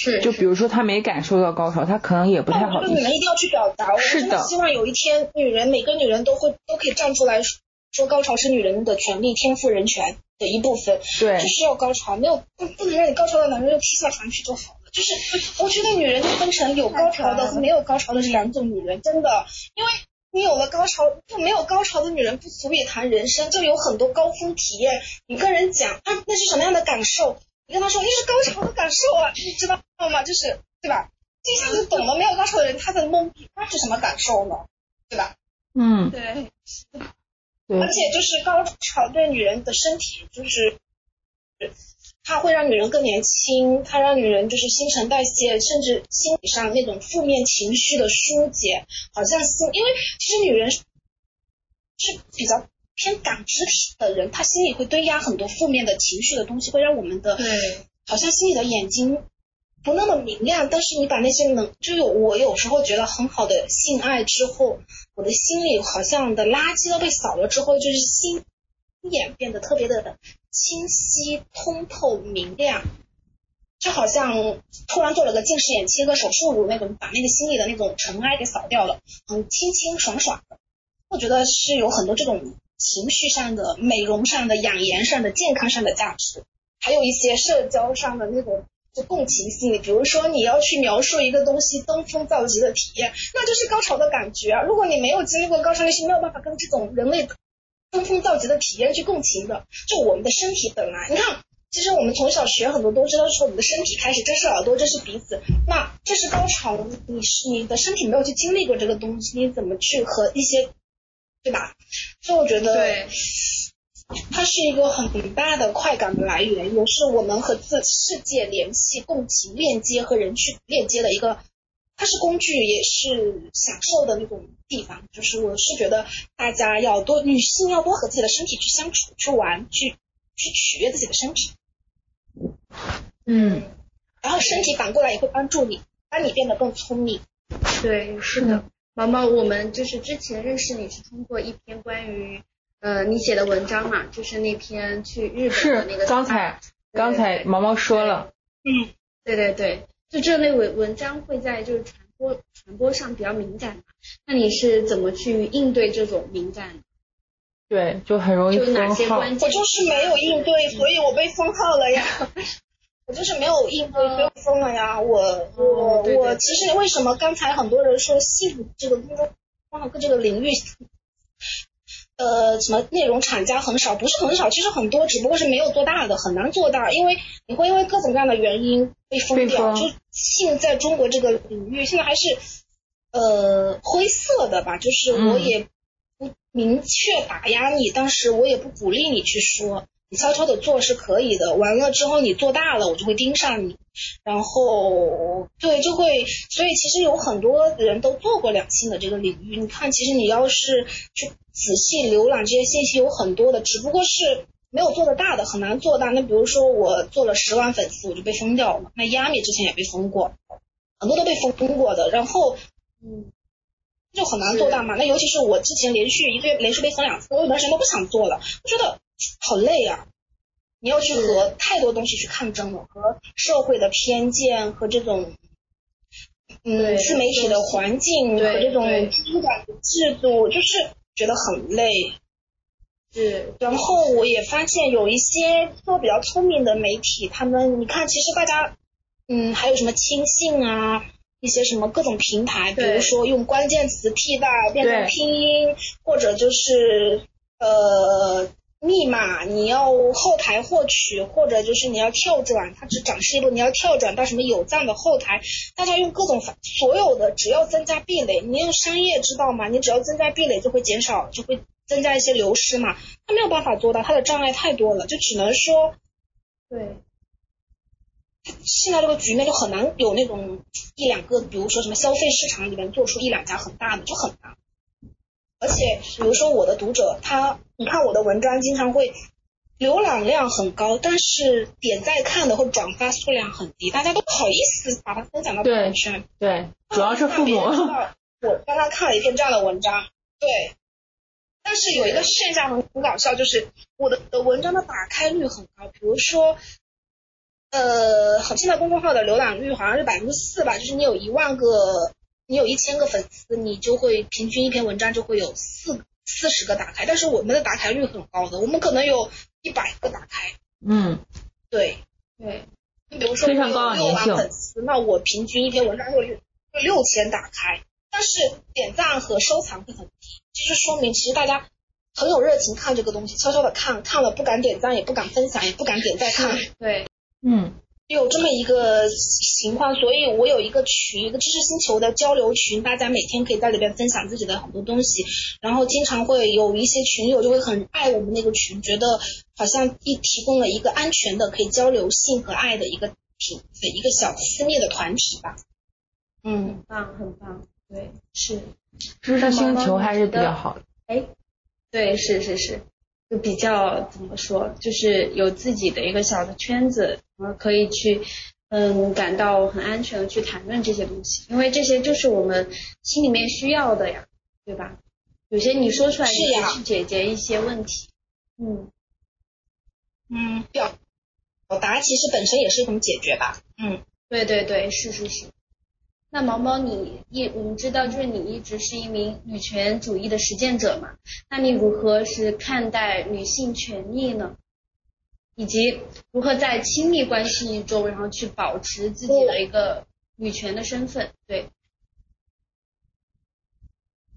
是，就比如说她没感受到高潮，她可能也不太好意思。你们一定要去表达，我真的希望有一天，女人每个女人都会都可以站出来说，高潮是女人的权利、天赋人权的一部分。对，就需要高潮，没有不不能让你高潮的男人就踢下床去就好了。就是我觉得女人就分成有高潮的和没有高潮的这两种女人，真的，因为你有了高潮，就没有高潮的女人不足以谈人生，就有很多高峰体验。你跟人讲啊，那是什么样的感受？你跟他说那是高潮的感受啊，你知道吗？就是对吧？这一下子懂了，没有高潮的人他在懵逼，那是什么感受呢？对吧？嗯，对，对而，且就是高潮对女人的身体，就是它会让女人更年轻，它让女人就是新陈代谢，甚至心理上那种负面情绪的疏解，好像心，因为其实女人是是比较偏感知体的人，她心里会堆压很多负面的情绪的东西，会让我们的对，好像心里的眼睛不那么明亮，但是你把那些能，就有我有时候觉得很好的性爱之后，我的心里好像的垃圾都被扫了之后，就是心眼变得特别的清晰、通透、明亮，就好像突然做了个近视眼切割手术那种，把那个心里的那种尘埃给扫掉了，很清清爽爽的。我觉得是有很多这种情绪上的、美容上的、养颜上的、健康上的价值，还有一些社交上的那种就共情心理，比如说你要去描述一个东西登峰造极的体验，那就是高潮的感觉啊。如果你没有经历过高潮，你是没有办法跟这种人类登峰造极的体验去共情的。就我们的身体本来，你看，其实我们从小学很多东西都是从，我们的身体开始，这是耳朵，这是鼻子，那这是高潮。你是你的身体没有去经历过这个东西，你怎么去和一些，对吧？所以我觉得，对，它是一个很大的快感的来源，也是我们和自世界联系、共情、链接和人去链接的一个。它是工具，也是享受的那种地方。就是我是觉得大家要多，女性要多和自己的身体去相处、去玩、去去取悦自己的身体，嗯，然后身体反过来也会帮助你，帮你变得更聪明。对，是的。毛毛，我们就是之前认识你是通过一篇关于呃你写的文章嘛，就是那篇去日本的是那个。刚才刚才毛毛说了，嗯，对对对，就这类文文章会在就是传播传播上比较敏感嘛，那你是怎么去应对这种敏感？对，就很容易就哪封号。些关键？我就是没有应对，所以我被封号了呀。我就是没有应对，被封了呀。我我哦对对我，其实为什么刚才很多人说性这个公众号这个领域，呃，什么内容厂家很少，不是很少，其实很多，只不过是没有做大的，很难做大，因为你会因为各种各样的原因被封掉。封就现在中国这个领域，现在还是呃灰色的吧，就是我嗯也不明确打压你，但是我也不鼓励你去说。你悄悄的做是可以的，完了之后你做大了，我就会盯上你，然后对就会，所以其实有很多人都做过两性的这个领域。你看，其实你要是去仔细浏览这些信息，有很多的，只不过是没有做的大的，很难做大。那比如说我做了十万粉丝，我就被封掉了。那亚米之前也被封过，很多都被封过的，然后嗯，就很难做大嘛。那尤其是我之前连续一个月连续被封两次，我有段时间都不想做了，我觉得好累啊。你要去和太多东西去抗争了，和社会的偏见和这种，嗯，自媒体的环境和这种监管的制度，就是觉得很累。是，然后我也发现有一些做比较聪明的媒体，他们你看，其实大家，嗯，还有什么轻信啊，一些什么各种平台，比如说用关键词替代变成拼音，或者就是呃密码你要后台获取，或者就是你要跳转，它只展示一步，你要跳转到什么有赞的后台，大家用各种，所有的只要增加壁垒，你用商业知道吗？你只要增加壁垒，就会减少，就会增加一些流失嘛。他没有办法做到，他的障碍太多了，就只能说对，现在这个局面就很难有那种一两个，比如说什么消费市场里面做出一两家很大的，就很难。而且比如说我的读者，他你看我的文章经常会浏览量很高，但是点赞看的或转发数量很低，大家都不好意思把它分享到朋友圈。对，主要是父母。我刚刚看了一篇这样的文章，对。但是有一个现象很很搞笑，就是我的的文章的打开率很高，比如说，呃，好现在公众号的浏览率好像是百分之四吧，就是你有一万个，你有一千个粉丝，你就会平均一篇文章就会有四四十个打开，但是我们的打开率很高的，我们可能有一百个打开，嗯，对。对，你比如说非常高的我有六万粉丝，那我平均一篇文章就六六千打开，但是点赞和收藏会很低，就是说明其实大家很有热情看这个东西，悄悄的看，看了不敢点赞，也不敢分享，也不敢点赞看。对，嗯，有这么一个情况，所以我有一个群，一个知识星球的交流群，大家每天可以在里边分享自己的很多东西，然后经常会有一些群友就会很爱我们那个群，觉得好像一提供了一个安全的可以交流性和爱的一个品的一个小私密的团体吧。嗯，很棒，很棒。对，是。知识星球还是比较好的。哎，对，是是是，就比较怎么说，就是有自己的一个小的圈子，然后可以去，嗯，感到很安全的去谈论这些东西，因为这些就是我们心里面需要的呀，对吧？有些你说出来，是去解决一些问题。嗯，嗯，表表达其实本身也是一种解决吧。嗯，对对对，是是是。那毛毛，你一我们知道，就是你一直是一名女权主义的实践者嘛？那你如何是看待女性权利呢？以及如何在亲密关系中，然后去保持自己的一个女权的身份？对，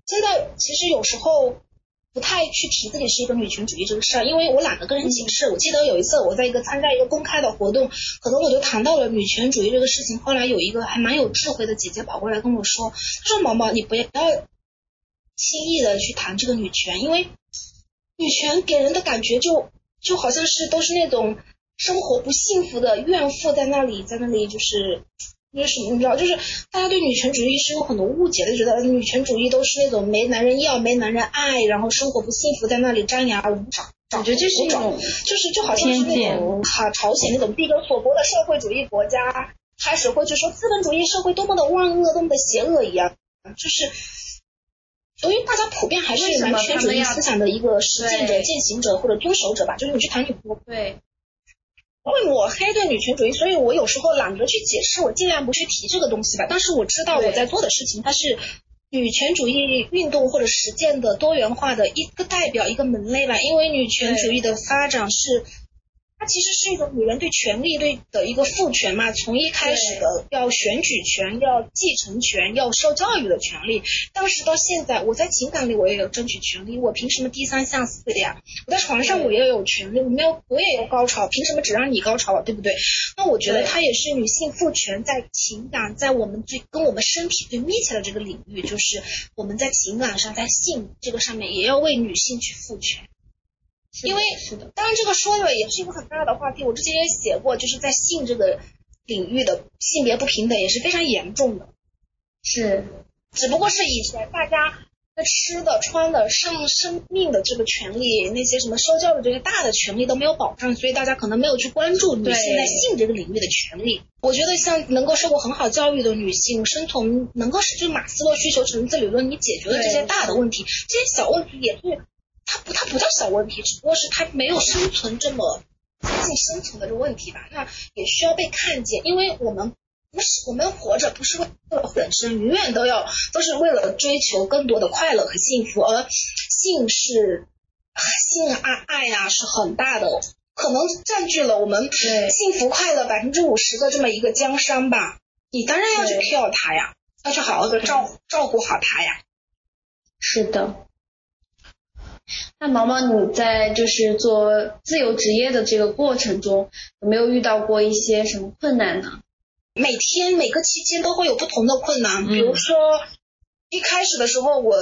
现在其实有时候不太去提自己是一个女权主义这个事儿，因为我懒得跟人解释。我记得有一次我在一个参加一个公开的活动，可能我就谈到了女权主义这个事情。后来有一个还蛮有智慧的姐姐跑过来跟我说，她说毛毛，你不要轻易的去谈这个女权，因为女权给人的感觉就就好像是都是那种生活不幸福的怨妇在那里，在那里就是。就是什么，你知道，就是大家对女权主义是有很多误解的，觉得女权主义都是那种没男人要、没男人爱，然后生活不幸福，在那里张牙舞爪。我觉得这是一种就是就好像是那种哈朝鲜那种闭关锁国的社会主义国家，开始会去说资本主义社会多么的万恶，多么的邪恶一样，就是。由于大家普遍还是男权主义思想的一个实践者、践行者或者遵守者吧，就是你去谈女权，对，会抹黑对女权主义，所以我有时候懒得去解释，我尽量不去提这个东西吧。但是我知道我在做的事情，它是女权主义运动或者实践的多元化的一个代表、一个门类吧。因为女权主义的发展是，它其实是一种女人对权利对的一个赋权嘛。从一开始的要选举权、要继承权、要受教育的权利，当时到现在，我在情感里我也有争取权利，我凭什么低三下四的呀？我在床上我也有权利，我没有我也有高潮，凭什么只让你高潮啊？对不对？那我觉得它也是女性赋权在情感，在我们最跟我们身体最密切的这个领域，就是我们在情感上，在性这个上面也要为女性去赋权。因为是的，当然，这个说的也是一个很大的话题。我之前也写过，就是在性这个领域的性别不平等也是非常严重的。是只不过是以前大家那吃的、穿的、上生命的这个权利，那些什么受教育这些大的权利都没有保障，所以大家可能没有去关注女性在性这个领域的权利。我觉得像能够受过很好教育的女性，生存能够是就马斯洛需求层次理论，你解决了这些大的问题，这些小问题也是它不它不叫小问题，只不过是它没有生存这么接近生存的这个问题吧。那也需要被看见，因为我们不是我们活着不是为了本身，永远都要都是为了追求更多的快乐和幸福，而性是性啊爱啊是很大的，可能占据了我们幸福快乐百分之五十的这么一个江山吧。你当然要去对 care 它呀，要去好好的照照顾好它呀。是的。那毛毛，你在就是做自由职业的这个过程中，有没有遇到过一些什么困难呢？每天每个期间都会有不同的困难，嗯比如说一开始的时候我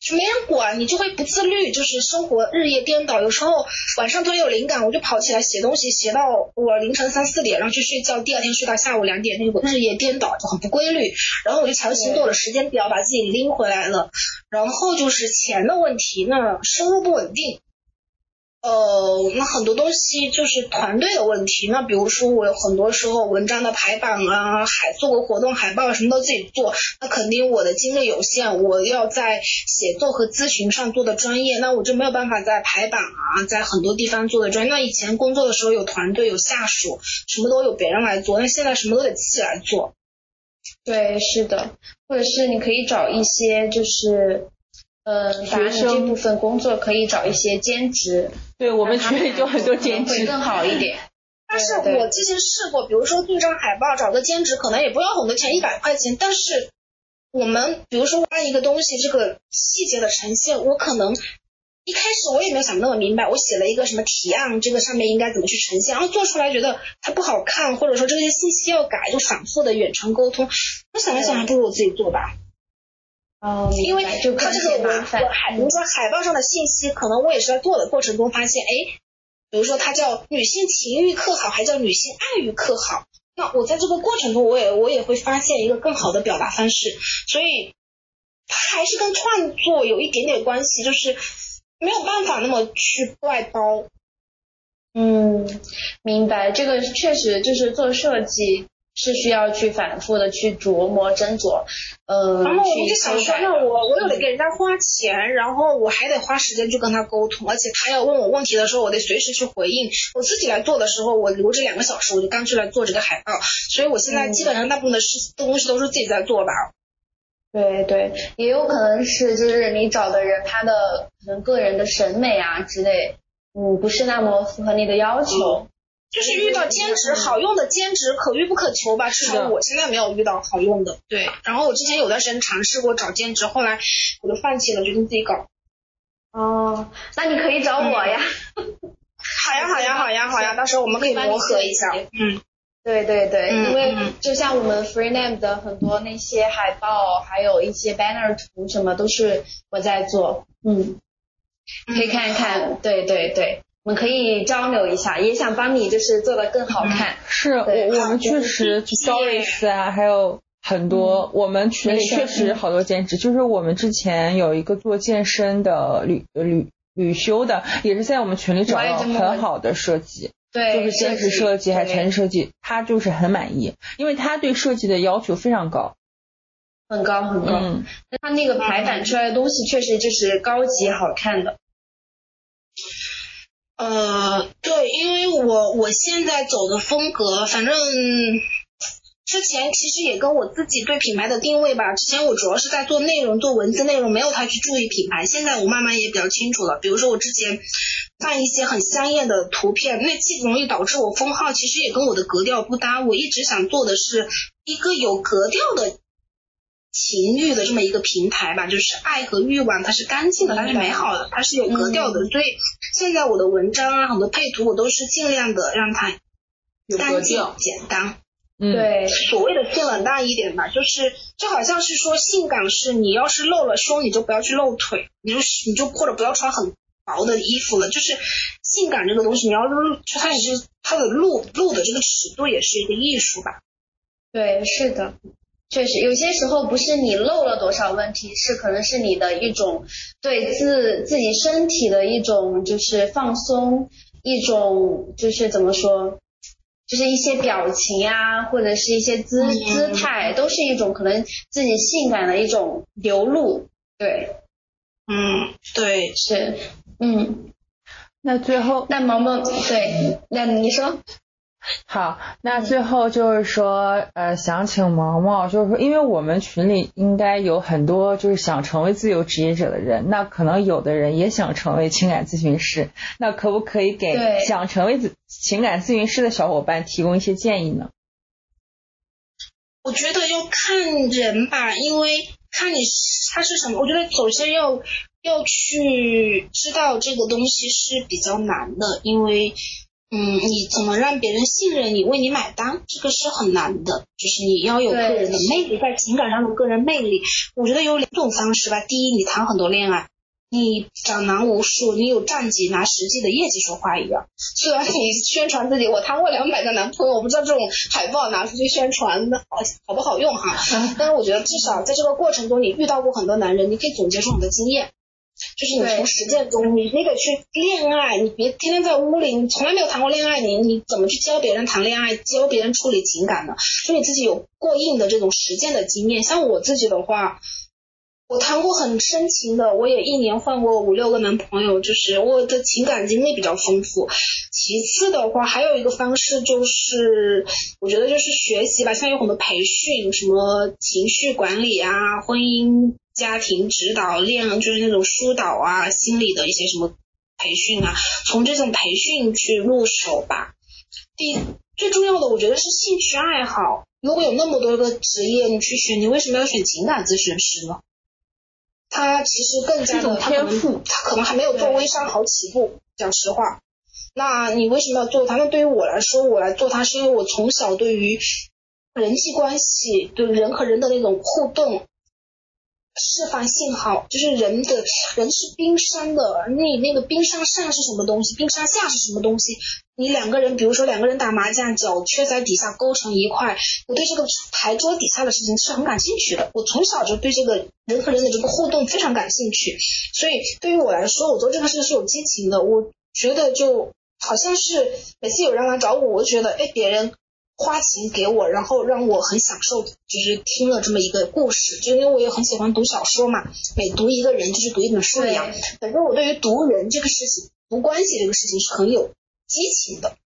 就没人管，你就会不自律，就是生活日夜颠倒。有时候晚上突然有灵感，我就跑起来写东西，写到我凌晨三四点，然后去睡觉，第二天睡到下午两点，那个日夜颠倒就很不规律。然后我就强行做了时间表，把自己拎回来了。然后就是钱的问题，那收入不稳定。呃，那很多东西就是团队的问题。那比如说，我有很多时候文章的排版啊，海做个活动海报什么都自己做，那肯定我的精力有限，我要在写作和咨询上做的专业，那我就没有办法在排版啊，在很多地方做的专业。那以前工作的时候有团队有下属，什么都有别人来做，那现在什么都得自己来做。对，是的，或者是你可以找一些就是，呃，学生这部分工作可以找一些兼职，对我们群里就很多兼职，会更好一点。但是我之前试过，比如说做一张海报，找个兼职可能也不要很多钱，一百块钱，但是我们比如说按一个东西这个细节的呈现，我可能一开始我也没有想那么明白，我写了一个什么提案，这个上面应该怎么去呈现，然后做出来觉得它不好看，或者说这些信息要改，就反复的远程沟通。我想了想，还不如我自己做吧。哦，因为就它这个我我海，比如说海报上的信息，可能我也是在做的过程中发现，哎，比如说它叫女性情欲课好，还叫女性爱欲课好。那我在这个过程中，我也我也会发现一个更好的表达方式，所以它还是跟创作有一点点关系，就是没有办法那么去外包。嗯，明白，这个确实就是做设计。是需要去反复的去琢磨斟酌，呃，然后我就想说，那我我又得给人家花钱，然后我还得花时间去跟他沟通，而且他要问我问题的时候，我得随时去回应。我自己来做的时候，我留着两个小时，我就干脆来做这个海报。所以我现在基本上大部分的事东西都是自己在做吧。对对，也有可能是就是你找的人他的可能个人的审美啊之类，嗯，不是那么符合你的要求。就是遇到兼职好用的兼职可遇不可求吧，至少我现在没有遇到好用的。对，然后我之前有段时间尝试过找兼职，后来我就放弃了，决定自己搞。哦，那你可以找我呀。好呀，好呀，好呀，好呀，到时候我们可以磨合一下。嗯，对对对，因为就像我们 Free Name 的很多那些海报，还有一些 banner 图什么，都是我在做。嗯，可以看一看。对对对。我们可以交流一下，也想帮你就是做的更好看。是我我们确实 stories 啊，还有很多我们群里确实好多兼职，就是我们之前有一个做健身的旅旅旅修的，也是在我们群里找到很好的设计，对，就是兼职设计还全职设计，他就是很满意，因为他对设计的要求非常高，很高很高。嗯，他那个排版出来的东西确实就是高级好看的。呃，对，因为我我现在走的风格，反正之前其实也跟我自己对品牌的定位吧。之前我主要是在做内容，做文字内容，没有太去注意品牌。现在我慢慢也比较清楚了。比如说我之前放一些很香艳的图片，那既容易导致我封号，其实也跟我的格调不搭。我一直想做的是一个有格调的。情欲的这么一个平台吧，就是爱和欲望，它是干净的，它是美好的，它是有格调的。所以现在我的文章啊，很多配图我都是尽量的让它干净简单。嗯，对，所谓的性冷淡一点吧，就是就好像是说性感是你要是露了胸，你就不要去露腿，你就你就或者不要穿很薄的衣服了。就是性感这个东西，你要露，它也是它的露露的这个尺度也是一个艺术吧。对，是的。确实，有些时候不是你漏了多少问题，是可能是你的一种对自自己身体的一种就是放松，一种就是怎么说，就是一些表情啊，或者是一些姿姿态，都是一种可能自己性感的一种流露。对，嗯，对，是，嗯，那最后，那毛毛，对，那你说。好，那最后就是说，呃，想请毛毛，就是说，因为我们群里应该有很多就是想成为自由职业者的人，那可能有的人也想成为情感咨询师，那可不可以给想成为情感咨询师的小伙伴提供一些建议呢？我觉得要看人吧，因为看你他是什么，我觉得首先要要去知道这个东西是比较难的，因为。嗯，你怎么让别人信任你，为你买单？这个是很难的，就是你要有个人的魅力，在情感上的个人魅力。我觉得有两种方式吧。第一，你谈很多恋爱，你长男无数，你有战绩，拿实际的业绩说话一样。虽然你宣传自己，我谈过两百个男朋友，我不知道这种海报拿出去宣传好好不好用哈。但是我觉得至少在这个过程中，你遇到过很多男人，你可以总结出你的经验。就是你从实践中，你那个去恋爱，你别天天在屋里，你从来没有谈过恋爱，你你怎么去教别人谈恋爱，教别人处理情感呢？就你自己有过硬的这种实践的经验。像我自己的话，我谈过很深情的，我也一年换过五六个男朋友，就是我的情感经历比较丰富。其次的话，还有一个方式就是，我觉得就是学习吧，像有很多培训，什么情绪管理啊，婚姻。家庭指导、练就是那种疏导啊，心理的一些什么培训啊，从这种培训去入手吧。第最重要的，我觉得是兴趣爱好。如果有那么多个职业你去选，你为什么要选情感咨询师呢？他其实更加的，他可能他可能还没有做微商好起步。讲实话，那你为什么要做他？那对于我来说，我来做他是因为我从小对于人际关系，对人和人的那种互动。释放信号，就是人的人是冰山的，你那个冰山上是什么东西，冰山下是什么东西？你两个人，比如说两个人打麻将，脚缺在底下勾成一块，我对这个牌桌底下的事情是很感兴趣的。我从小就对这个人和人的这个互动非常感兴趣，所以对于我来说，我做这个事是有激情的。我觉得就好像是每次有人来找我，我就觉得哎，别人。花钱给我，然后让我很享受，就是听了这么一个故事，就因为我也很喜欢读小说嘛，每读一个人就是读一本书一样。反正我对于读人这个事情，读关系这个事情是很有激情的。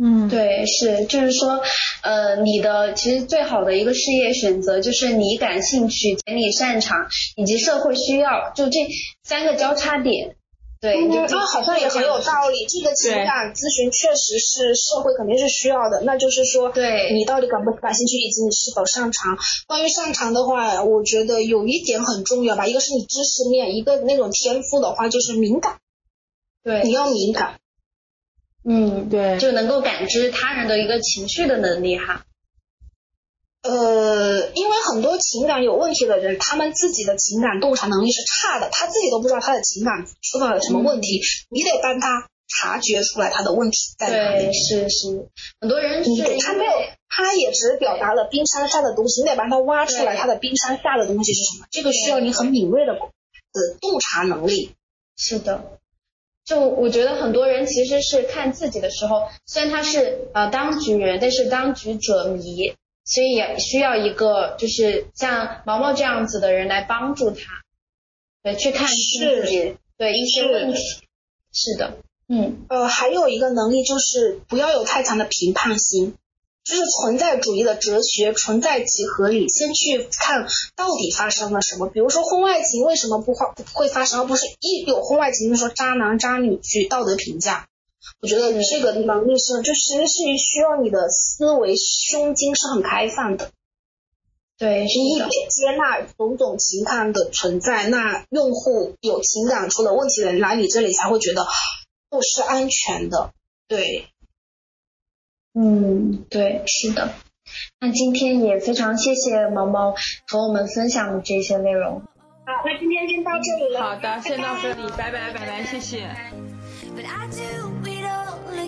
嗯，对，是，就是说，呃，你的其实最好的一个事业选择就是你感兴趣、且你擅长以及社会需要，就这三个交叉点。对，那好像也很有道理。这个情感咨询确实是社会肯定是需要的。那就是说，对你到底感不感兴趣，以及你是否擅长。关于擅长的话，我觉得有一点很重要吧，一个是你知识面，一个那种天赋的话就是敏感。对，你要敏感。嗯，对，就能够感知他人的一个情绪的能力哈。呃，因为很多情感有问题的人，他们自己的情感洞察能力是差的，他自己都不知道他的情感出到了什么问题，你得帮他察觉出来他的问题在哪里。对，是是，很多人你给他没有，他也只表达了冰山下的东西，你得帮他挖出来他的冰山下的东西是什么，这个需要你很敏锐的的洞察能力。是的，就我觉得很多人其实是看自己的时候，虽然他是呃当局人，但是当局者迷。所以也需要一个就是像毛毛这样子的人来帮助他，对，去看自己对一些问题。是的，嗯，呃，还有一个能力就是不要有太强的评判心，就是存在主义的哲学，存在即合理，先去看到底发生了什么。比如说婚外情为什么不发不会发生，而不是一有婚外情就说渣男渣女去道德评价。我觉得这个能力是，就其实是需要你的思维胸襟是很开放的。对，你接纳种种情感的存在，那用户有情感出了问题的人来你这里才会觉得不是安全的。对，嗯，对，是的。那今天也非常谢谢毛毛和我们分享的这些内容。好，那今天先到这里了。好的，先到这里，拜拜，拜拜，谢谢。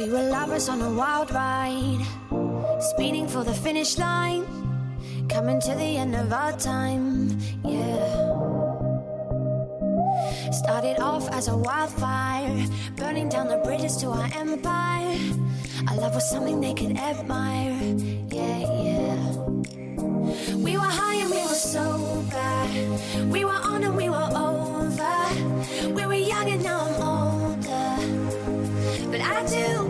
We were lovers on a wild ride, speeding for the finish line, coming to the end of our time, yeah. Started off as a wildfire, burning down the bridges to our empire. Our love was something they could admire, yeah, yeah. We were high and we were sober, we were on and we were over. We were young and now I'm older, but I do